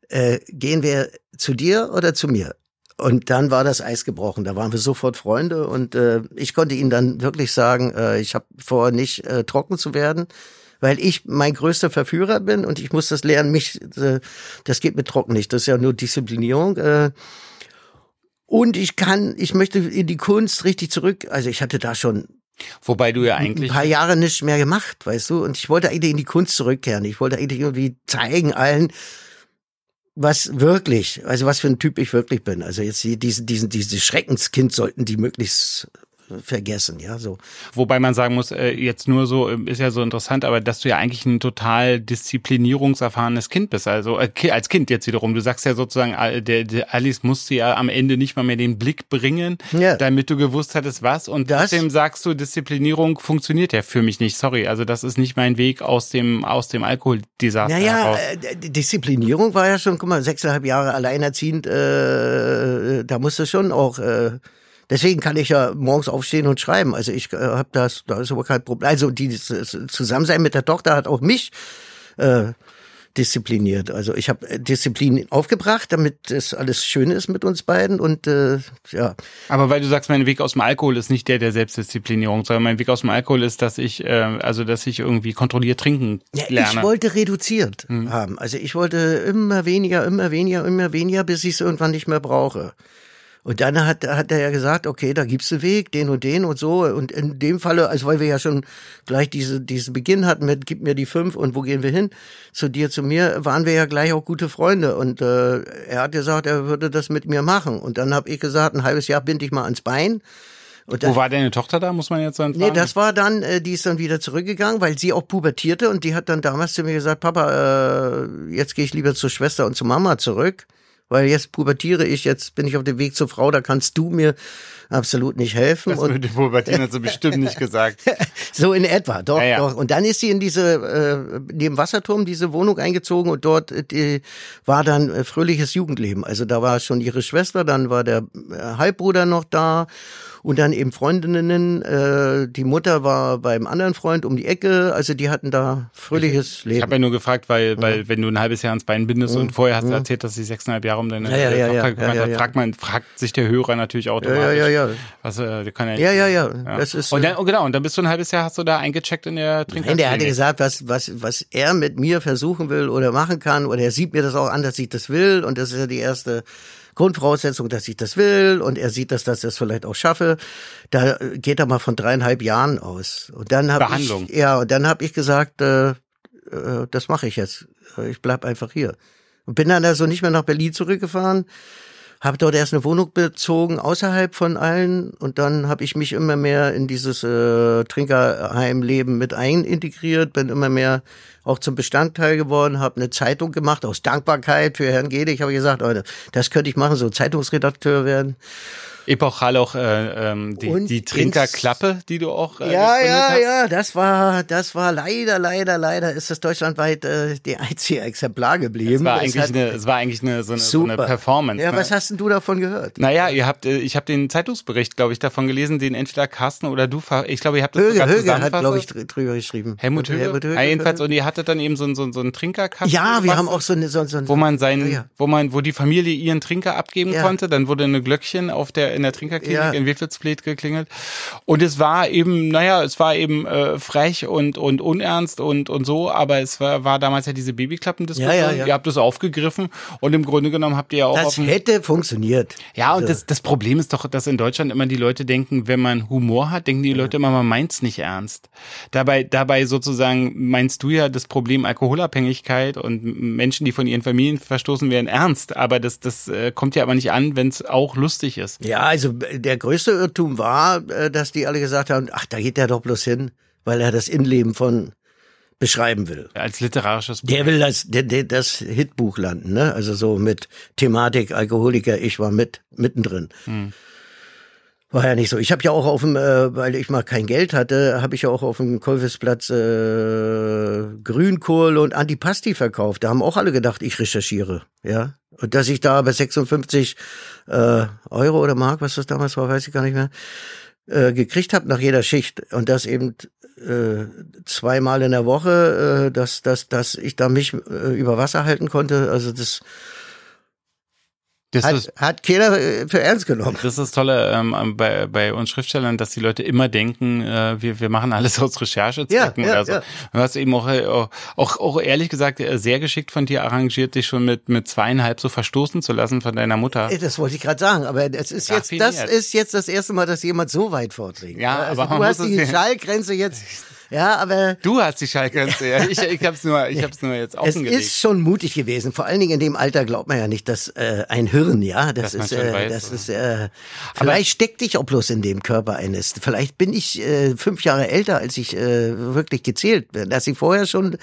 äh, gehen wir zu dir oder zu mir? Und dann war das Eis gebrochen. Da waren wir sofort Freunde und äh, ich konnte ihnen dann wirklich sagen, äh, ich habe vor, nicht äh, trocken zu werden, weil ich mein größter Verführer bin und ich muss das lernen, mich, äh, das geht mit trocken nicht. Das ist ja nur Disziplinierung. Äh, und ich kann, ich möchte in die Kunst richtig zurück. Also ich hatte da schon Wobei du ja ein eigentlich paar Jahre nichts mehr gemacht, weißt du? Und ich wollte eigentlich in die Kunst zurückkehren. Ich wollte eigentlich irgendwie zeigen allen, was wirklich, also was für ein Typ ich wirklich bin. Also jetzt die- diesen, diesen, dieses Schreckenskind sollten die möglichst vergessen, ja, so. Wobei man sagen muss, äh, jetzt nur so, ähm, ist ja so interessant, aber dass du ja eigentlich ein total disziplinierungserfahrenes Kind bist. Also äh, als Kind jetzt wiederum. Du sagst ja sozusagen, äh, der, der Alice musste ja am Ende nicht mal mehr den Blick bringen, Ja. damit du gewusst hattest, was. Und Das- trotzdem sagst du, Disziplinierung funktioniert ja für mich nicht. Sorry, also das ist nicht mein Weg aus dem, aus dem Alkoholdesaster Naja, heraus. äh, die Disziplinierung war ja schon, guck mal, sechseinhalb Jahre alleinerziehend, äh, da musste schon auch, äh, deswegen kann ich ja morgens aufstehen und schreiben. Also ich äh, habe das, da ist aber kein Problem. Also dieses Zusammensein mit der Tochter hat auch mich äh, diszipliniert. Also ich habe Disziplin aufgebracht, damit es alles schön ist mit uns beiden und äh, ja. Aber weil du sagst, mein Weg aus dem Alkohol ist nicht der der Selbstdisziplinierung, sondern mein Weg aus dem Alkohol ist, dass ich, äh, also dass ich irgendwie kontrolliert trinken Ja, lerne. ich wollte reduziert haben. Also ich wollte immer weniger, immer weniger, immer weniger, bis ich es irgendwann nicht mehr brauche. Und dann hat, hat er ja gesagt, okay, da gibt's einen Weg, den und den und so. Und in dem Falle, also weil wir ja schon gleich diese, diesen Beginn hatten mit, gib mir die fünf und wo gehen wir hin? Zu dir, zu mir, waren wir ja gleich auch gute Freunde. Und äh, er hat gesagt, er würde das mit mir machen. Und dann habe ich gesagt, ein halbes Jahr bind ich mal ans Bein. Und dann, Wo war deine Tochter da, muss man jetzt dann Nee, das war dann, äh, die ist dann wieder zurückgegangen, weil sie auch pubertierte und die hat dann damals zu mir gesagt, Papa, äh, jetzt gehe ich lieber zur Schwester und zu Mama zurück, weil jetzt pubertiere ich, jetzt bin ich auf dem Weg zur Frau, da kannst du mir absolut nicht helfen. Das und mit dem Pubertin hat sie bestimmt nicht gesagt. so in etwa, doch, Ja, ja. doch. Und dann ist sie in diese, äh, neben Wasserturm, diese Wohnung eingezogen und dort äh, war dann äh, fröhliches Jugendleben. Also da war schon ihre Schwester, dann war der äh, Halbbruder noch da und dann eben Freundinnen. Äh, die Mutter war beim anderen Freund um die Ecke. Also die hatten da fröhliches Ich Leben. habe ja nur gefragt, weil, weil wenn du ein halbes Jahr ans Bein bindest und vorher hast du erzählt, dass sie sechseinhalb Jahre warum deine Ja, ja, ja, Tochter ja, ja, hat, ja. fragt man, fragt sich der Hörer natürlich Ja, automatisch. ja, ja, ja. Was, äh, der kann ja, Ja, ja, ja. Das ist, und äh, dann, oh, genau, und dann bist du ein halbes Jahr, hast du da eingecheckt in der Nein, Trinkerklinik. der hatte gesagt, was, was, was er mit mir versuchen will oder machen kann, oder er sieht mir das auch an, dass ich das will, und das ist ja die erste Grundvoraussetzung, dass ich das will, und er sieht, dass, dass ich das vielleicht auch schaffe. Da äh, geht er mal von dreieinhalb Jahren aus. Und dann habe Behandlung. ich, ja, und dann habe ich gesagt, äh, äh, das mache ich jetzt. Ich bleib einfach hier. Und bin dann also nicht mehr nach Berlin zurückgefahren, habe dort erst eine Wohnung bezogen außerhalb von allen und dann habe ich mich immer mehr in dieses äh, Trinkerheimleben mit einintegriert, bin immer mehr auch zum Bestandteil geworden, habe eine Zeitung gemacht aus Dankbarkeit für Herrn Gede. Ich habe gesagt, Leute, das könnte ich machen, so Zeitungsredakteur werden. Epochal auch äh, ähm, die, Und die Trinkerklappe, die du auch äh, ja, ja, hast. ja, das war, das war leider, leider, leider ist das deutschlandweit äh, die einzige Exemplar geblieben. Es war Das eigentlich eine, es war eigentlich eine so eine, so eine. Performance. Ja, ne? was hast denn du davon gehört? Naja, ihr habt, äh, ich habe den Zeitungsbericht, glaube ich, davon gelesen, den entweder Carsten oder du, ich glaube, ihr habt das Höge, sogar Höge hat, glaube ich, dr- drüber geschrieben. Helmut Höge. Helmut Höge. Ja, jedenfalls, und ihr hattet dann eben so, ein- so, ein- so einen Trinkerkasten. ja, wir haben auch so eine, so, so wo man seinen, Ja, wo man, wo die Familie ihren Trinker abgeben Ja. konnte, dann wurde eine Glöckchen auf der in der Trinkerklinik Ja. in Wiffelsfleet geklingelt und es war eben, naja, es war eben äh, frech und und unernst und und so, aber es war, war damals ja diese Babyklappendiskussion. Ja, ja, ja. Ihr habt es aufgegriffen und im Grunde genommen habt ihr ja auch Das hätte funktioniert. ja, und Also, das, das Problem ist doch, dass in Deutschland immer die Leute denken, wenn man Humor hat, denken die Leute immer, man meint's nicht ernst. Dabei, dabei sozusagen meinst du ja das Problem Alkoholabhängigkeit und Menschen, die von ihren Familien verstoßen werden, ernst. Aber das, das äh, kommt ja aber nicht an, wenn es auch lustig ist. Ja, also äh, der größte Irrtum war, äh, dass die alle gesagt haben, ach, da geht der doch bloß hin, weil er das Innenleben von beschreiben will. Als literarisches Der will das, der, der, das Hitbuch landen, ne? Also so mit Thematik Alkoholiker, ich war mit mittendrin. War ja nicht so. Ich habe ja auch auf dem, äh, weil ich mal kein Geld hatte, habe ich ja auch auf dem Kolwisplatz äh, Grünkohl und Antipasti verkauft. Da haben auch alle gedacht, ich recherchiere, ja. Und dass ich da bei 56 äh, Euro oder Mark, was das damals war, weiß ich gar nicht mehr, äh, gekriegt habe nach jeder Schicht und das eben äh, zweimal in der Woche, äh, dass, dass, dass ich da mich äh, über Wasser halten konnte. Also das Das hat, ist, hat keiner äh, für ernst genommen. das ist das Tolle ähm, bei, bei uns Schriftstellern, dass die Leute immer denken, äh, wir, wir machen alles aus Recherchezwecken Ja, ja, oder so. ja. Du hast eben auch, äh, auch, auch, ehrlich gesagt äh, sehr geschickt von dir arrangiert, dich schon mit, mit zweieinhalb so verstoßen zu lassen von deiner Mutter. Das wollte ich gerade sagen, aber es ist jetzt, das ist jetzt das erste Mal, dass jemand so weit vorträgt. Ja, also aber du hast die Schallgrenze jetzt, ja, aber Du hast die Schallgrenze, ja. Ich, ich hab's nur, ich hab's nur jetzt es offengelegt. ist schon mutig gewesen. Vor allen Dingen in dem Alter glaubt man ja nicht, dass äh, ein Hirn, ja, das Dass ist, äh, weiß, das oder? ist, äh, vielleicht steckt dich auch bloß in dem Körper eines. Vielleicht bin ich äh, fünf Jahre älter, als ich äh, wirklich gezählt bin. Dass ich vorher schon,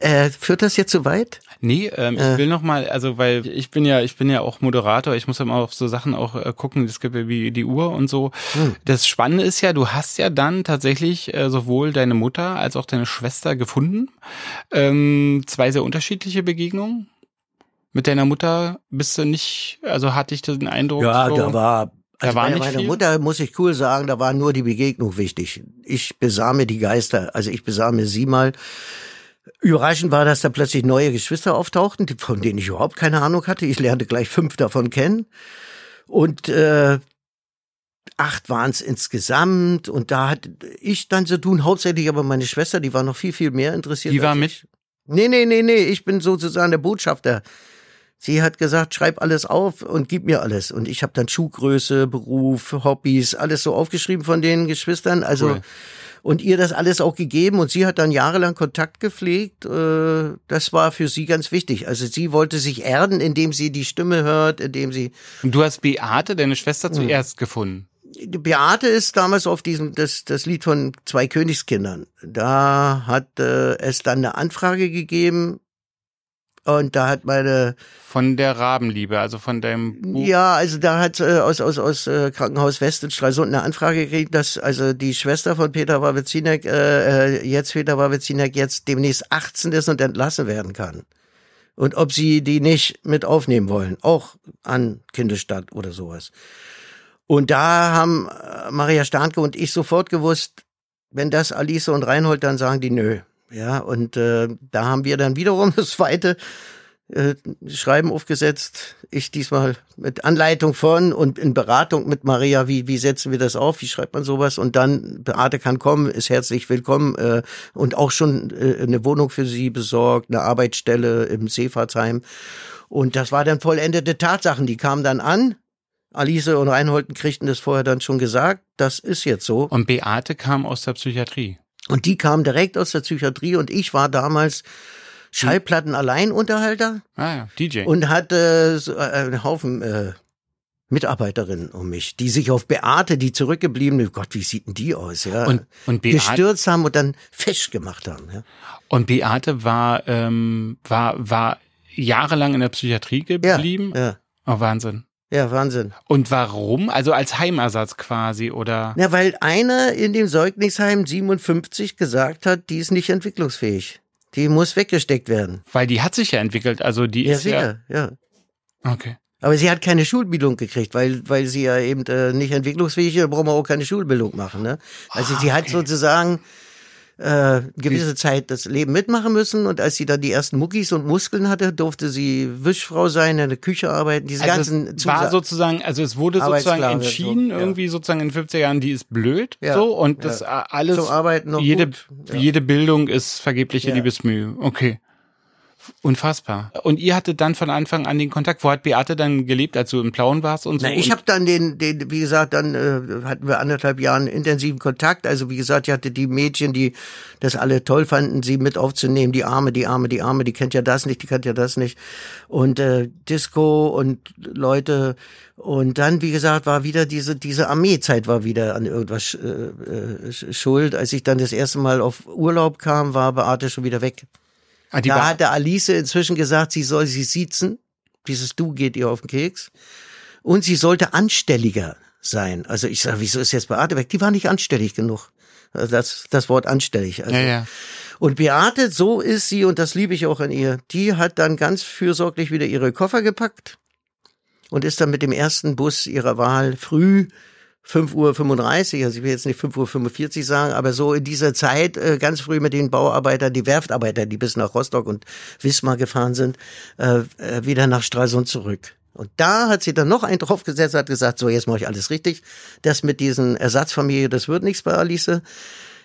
äh, führt das jetzt zu weit? Nee, ähm, ich will noch mal, also weil ich bin ja, ich bin ja auch Moderator, ich muss ja mal auf so Sachen auch äh, gucken, es gibt ja wie die Uhr und so. Das Spannende ist ja, du hast ja dann tatsächlich äh, sowohl deine Mutter als auch deine Schwester gefunden. Ähm, zwei sehr unterschiedliche Begegnungen. Mit deiner Mutter bist du nicht, also hatte ich den Eindruck, Ja, so, da war. da Also war bei nicht meiner? Mutter muss ich cool sagen, da war nur die Begegnung wichtig. Ich besah mir die Geister, also ich besah mir sie mal. Überraschend war, dass da plötzlich neue Geschwister auftauchten, von denen ich überhaupt keine Ahnung hatte. Ich lernte gleich fünf davon kennen. Und äh, acht waren es insgesamt. Und da hatte ich dann zu tun, hauptsächlich aber meine Schwester, die war noch viel, viel mehr interessiert. Die war mit? ich. Nee, nee, nee, nee, ich bin sozusagen der Botschafter. Sie hat gesagt, schreib alles auf und gib mir alles. Und ich habe dann Schuhgröße, Beruf, Hobbys, alles so aufgeschrieben von den Geschwistern. Also Cool. und ihr das alles auch gegeben und sie hat dann jahrelang Kontakt gepflegt. Äh, Das war für sie ganz wichtig. Also sie wollte sich erden, indem sie die Stimme hört, indem sie Und du hast Beate, deine Schwester, Hm. zuerst gefunden. Beate ist damals auf diesem das das Lied von zwei Königskindern. Da hat äh, es dann eine Anfrage gegeben und da hat meine Von der Rabenliebe, also von deinem Buch. Ja, also da hat äh, aus aus aus äh, Krankenhaus West in Stralsund eine Anfrage gekriegt, dass also die Schwester von Peter Wawitzinek, äh, äh, jetzt Peter Wawitzinek jetzt demnächst 18 ist und entlassen werden kann. Und ob sie die nicht mit aufnehmen wollen, auch an Kindesstadt oder sowas. Und da haben äh, Maria Starnke und ich sofort gewusst, wenn das Alice und Reinhold dann sagen, die nö. Ja, und äh, da haben wir dann wiederum das zweite äh, Schreiben aufgesetzt. Ich diesmal mit Anleitung von und in Beratung mit Maria, wie, wie setzen wir das auf, wie schreibt man sowas und dann Beate kann kommen, ist herzlich willkommen äh, und auch schon äh, eine Wohnung für sie besorgt, eine Arbeitsstelle im Seefahrtsheim. Und das war dann vollendete Tatsachen, die kamen dann an. Alice und Reinholden kriegten das vorher dann schon gesagt, das ist jetzt so. Und Beate kam aus der Psychiatrie. Und die kam direkt aus der Psychiatrie und ich war damals Schallplatten-Alleinunterhalter Ah ja, DJ. und hatte so äh, einen Haufen äh, Mitarbeiterinnen um mich, die sich auf Beate, die zurückgebliebene, Gott, wie sieht denn die aus, ja, Und- und Beate- gestürzt haben und dann festgemacht haben. Ja. Und Beate war, ähm, war, war jahrelang in der Psychiatrie geblieben. Ja, Oh, Wahnsinn. Ja, Wahnsinn. Und warum? Also als Heimersatz quasi oder? Na, weil einer in dem Säuglingsheim 57 gesagt hat, die ist nicht entwicklungsfähig. Die muss weggesteckt werden. Weil die hat sich ja entwickelt. Also die Ja, ist ja. sicher, ja. Okay. Aber sie hat keine Schulbildung gekriegt, weil, weil sie ja eben äh, nicht entwicklungsfähig ist, da brauchen wir auch keine Schulbildung machen. Ne? Also sie hat sozusagen äh, gewisse Zeit das Leben mitmachen müssen und als sie dann die ersten Muckis und Muskeln hatte, durfte sie Wischfrau sein, in der Küche arbeiten, diese Also ganzen es war Zusa- sozusagen, also es wurde sozusagen entschieden, so, ja. irgendwie sozusagen in den 50er Jahren, die ist blöd, Ja, so, und ja. das alles, jede, jede Bildung ist vergebliche. Liebesmühe. Okay. Unfassbar. Und ihr hattet dann von Anfang an den Kontakt. Wo hat Beate dann gelebt, als du im Plauen warst und so? Na, ich habe dann den, den, wie gesagt, dann äh, hatten wir anderthalb Jahren intensiven Kontakt. Also wie gesagt, ich hatte die Mädchen, die das alle toll fanden, sie mit aufzunehmen. Die Arme, die Arme, die Arme, die kennt ja das nicht, die kennt ja das nicht. Und äh, Disco und Leute. Und dann, wie gesagt, war wieder diese diese Armeezeit war wieder an irgendwas äh, äh, schuld. Als ich dann das erste Mal auf Urlaub kam, war Beate schon wieder weg. Ah, da war, hatte Alice inzwischen gesagt, sie soll sie siezen. Dieses Du geht ihr auf den Keks. Und sie sollte anstelliger sein. Also ich sage, wieso ist jetzt Beate weg? Die war nicht anstellig genug. Also Das, das Wort anstellig. Also. ja, ja. Und Beate, so ist sie, und das liebe ich auch an ihr, die hat dann ganz fürsorglich wieder ihre Koffer gepackt und ist dann mit dem ersten Bus ihrer Wahl früh 5.35 Uhr, also ich will jetzt nicht 5.45 Uhr sagen, aber so in dieser Zeit äh, ganz früh mit den Bauarbeitern, die Werftarbeiter, die bis nach Rostock und Wismar gefahren sind, äh, äh, wieder nach Stralsund zurück. Und da hat sie dann noch einen draufgesetzt, hat gesagt, so jetzt mache ich alles richtig. Das mit diesen Ersatzfamilie, das wird nichts bei Alice.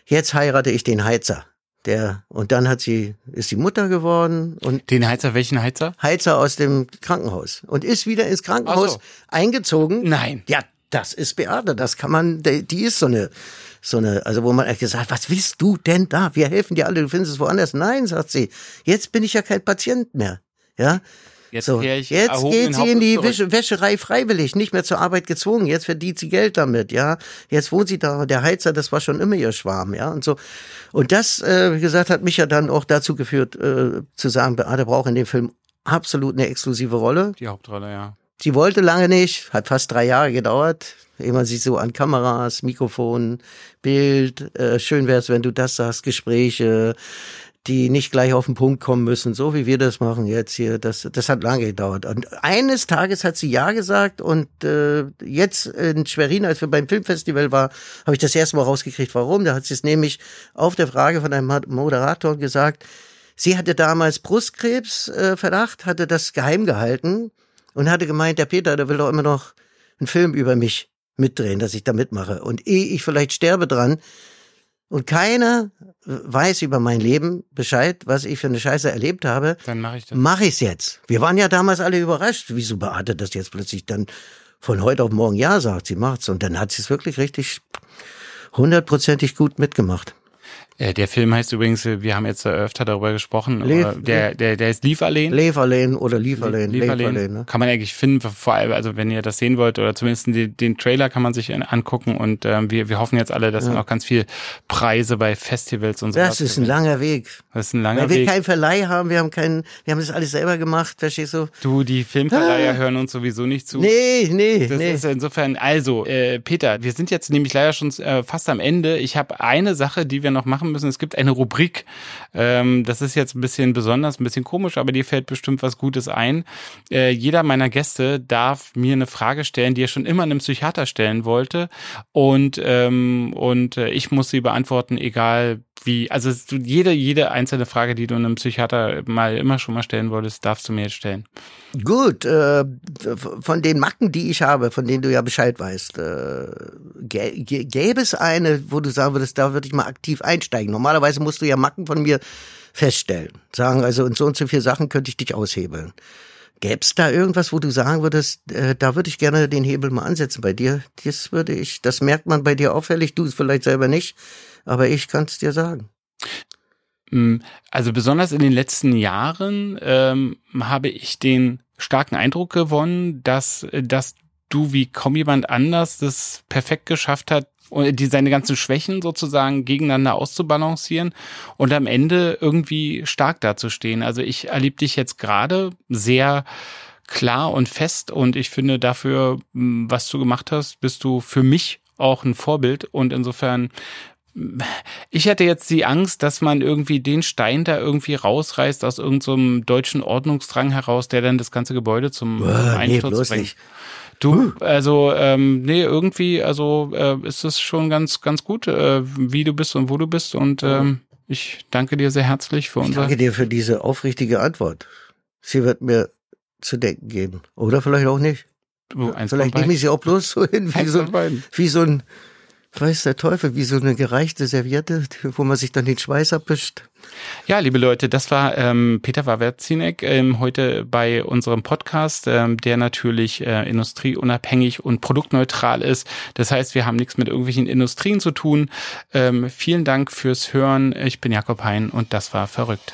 Jetzt heirate ich den Heizer. Der, und dann hat sie, ist sie Mutter geworden und Den Heizer, welchen Heizer? Heizer aus dem Krankenhaus und ist wieder ins Krankenhaus so. eingezogen. Nein. Ja, das ist Beate, das kann man, die ist so eine, so eine, also wo man echt gesagt, was willst du denn da? Wir helfen dir alle, du findest es woanders. Nein, sagt sie, jetzt bin ich ja kein Patient mehr. Ja, Jetzt so, jetzt geht sie in die. Wäsche, Wäscherei freiwillig, nicht mehr zur Arbeit gezwungen. Jetzt verdient sie Geld damit, ja. Jetzt wohnt sie da. Der Heizer, das war schon immer ihr Schwarm, ja. Und so. Und das, äh, wie gesagt, hat mich ja dann auch dazu geführt, äh, zu sagen, Beate braucht in dem Film absolut eine exklusive Rolle. Die Hauptrolle, ja. Sie wollte lange nicht, hat fast drei Jahre gedauert, man sich so an Kameras, Mikrofon, Bild, äh, schön wär's, wenn du das sagst, Gespräche, die nicht gleich auf den Punkt kommen müssen, so wie wir das machen jetzt hier. Das, das hat lange gedauert. Und eines Tages hat sie Ja gesagt und äh, jetzt in Schwerin, als wir beim Filmfestival waren, habe ich das erste Mal rausgekriegt, warum. Da hat sie es nämlich auf der Frage von einem Moderator gesagt, sie hatte damals Brustkrebsverdacht, äh, hatte das geheim gehalten und hatte gemeint, der Peter, der will doch immer noch einen Film über mich mitdrehen, dass ich da mitmache. Und ehe ich vielleicht sterbe dran, und keiner weiß über mein Leben Bescheid, was ich für eine Scheiße erlebt habe, Dann mache ich das. mache ich's jetzt. Wir waren ja damals alle überrascht, wieso Beate das jetzt plötzlich dann von heute auf morgen Ja sagt, sie macht's. Und dann hat sie es wirklich richtig hundertprozentig gut mitgemacht. Äh, der Film heißt übrigens, äh, wir haben jetzt öfter darüber gesprochen, Lev- der, der, der ist Lieferlehn. Leverlehn oder Lieferlehn. Lieferlehn. Ne? Kann man eigentlich finden, vor allem, also wenn ihr das sehen wollt, oder zumindest den, den Trailer kann man sich angucken und ähm, wir, wir hoffen jetzt alle, dass dann auch ganz viel Preise bei Festivals und so Das ist ein langer Weg. Das ist ein langer Weil wir Weg. keinen Verleih haben, wir haben keinen, wir haben das alles selber gemacht, verstehst du? Du, die Filmverleiher hören uns sowieso nicht zu. Ah. Nee, nee, Das nee. ist insofern, also, äh, Peter, wir sind jetzt nämlich leider schon äh, fast am Ende. Ich habe eine Sache, die wir noch machen müssen. Es gibt eine Rubrik, ähm, das ist jetzt ein bisschen besonders, ein bisschen komisch, aber dir fällt bestimmt was Gutes ein. Äh, jeder meiner Gäste darf mir eine Frage stellen, die er schon immer einem Psychiater stellen wollte. Und, ähm, und äh, ich muss sie beantworten, egal wie, also jede, jede einzelne Frage, die du einem Psychiater mal immer schon mal stellen wolltest, darfst du mir jetzt stellen. Gut, äh, von den Macken, die ich habe, von denen du ja Bescheid weißt, äh, gäbe es eine, wo du sagen würdest, da würde ich mal aktiv einsteigen. Normalerweise musst du ja Macken von mir feststellen. Sagen also, in so und so vier Sachen könnte ich dich aushebeln. Gäbe es da irgendwas, wo du sagen würdest, äh, da würde ich gerne den Hebel mal ansetzen bei dir? Das würde ich, das merkt man bei dir auffällig, du es vielleicht selber nicht, aber ich kann es dir sagen. Mm, also besonders in den letzten Jahren ähm, habe ich den starken Eindruck gewonnen, dass, dass du wie kaum jemand anders das perfekt geschafft hat, die seine ganzen Schwächen sozusagen gegeneinander auszubalancieren und am Ende irgendwie stark dazustehen. Also ich erlebe dich jetzt gerade sehr klar und fest und ich finde dafür, was du gemacht hast, bist du für mich auch ein Vorbild und insofern ich hätte jetzt die Angst, dass man irgendwie den Stein da irgendwie rausreißt aus irgendeinem so deutschen Ordnungsdrang heraus, der dann das ganze Gebäude zum Boah, Einsturz nee, bringt. Nicht. Du, also ähm, nee, irgendwie, also äh, ist es schon ganz, ganz gut, äh, wie du bist und wo du bist und ähm, ich danke dir sehr herzlich für unser. Ich danke dir für diese aufrichtige Antwort. Sie wird mir zu denken geben. Oder vielleicht auch nicht. Du, vielleicht nehme ich sie auch bloß so hin, wie so, wie so ein weiß der Teufel, wie so eine gereichte Serviette, wo man sich dann den Schweiß abwischt. Ja, liebe Leute, das war ähm, Peter Wawerzinek ähm, heute bei unserem Podcast, ähm, der natürlich äh, industrieunabhängig und produktneutral ist. Das heißt, wir haben nichts mit irgendwelchen Industrien zu tun. Ähm, vielen Dank fürs Hören. Ich bin Jakob Hein und das war verrückt.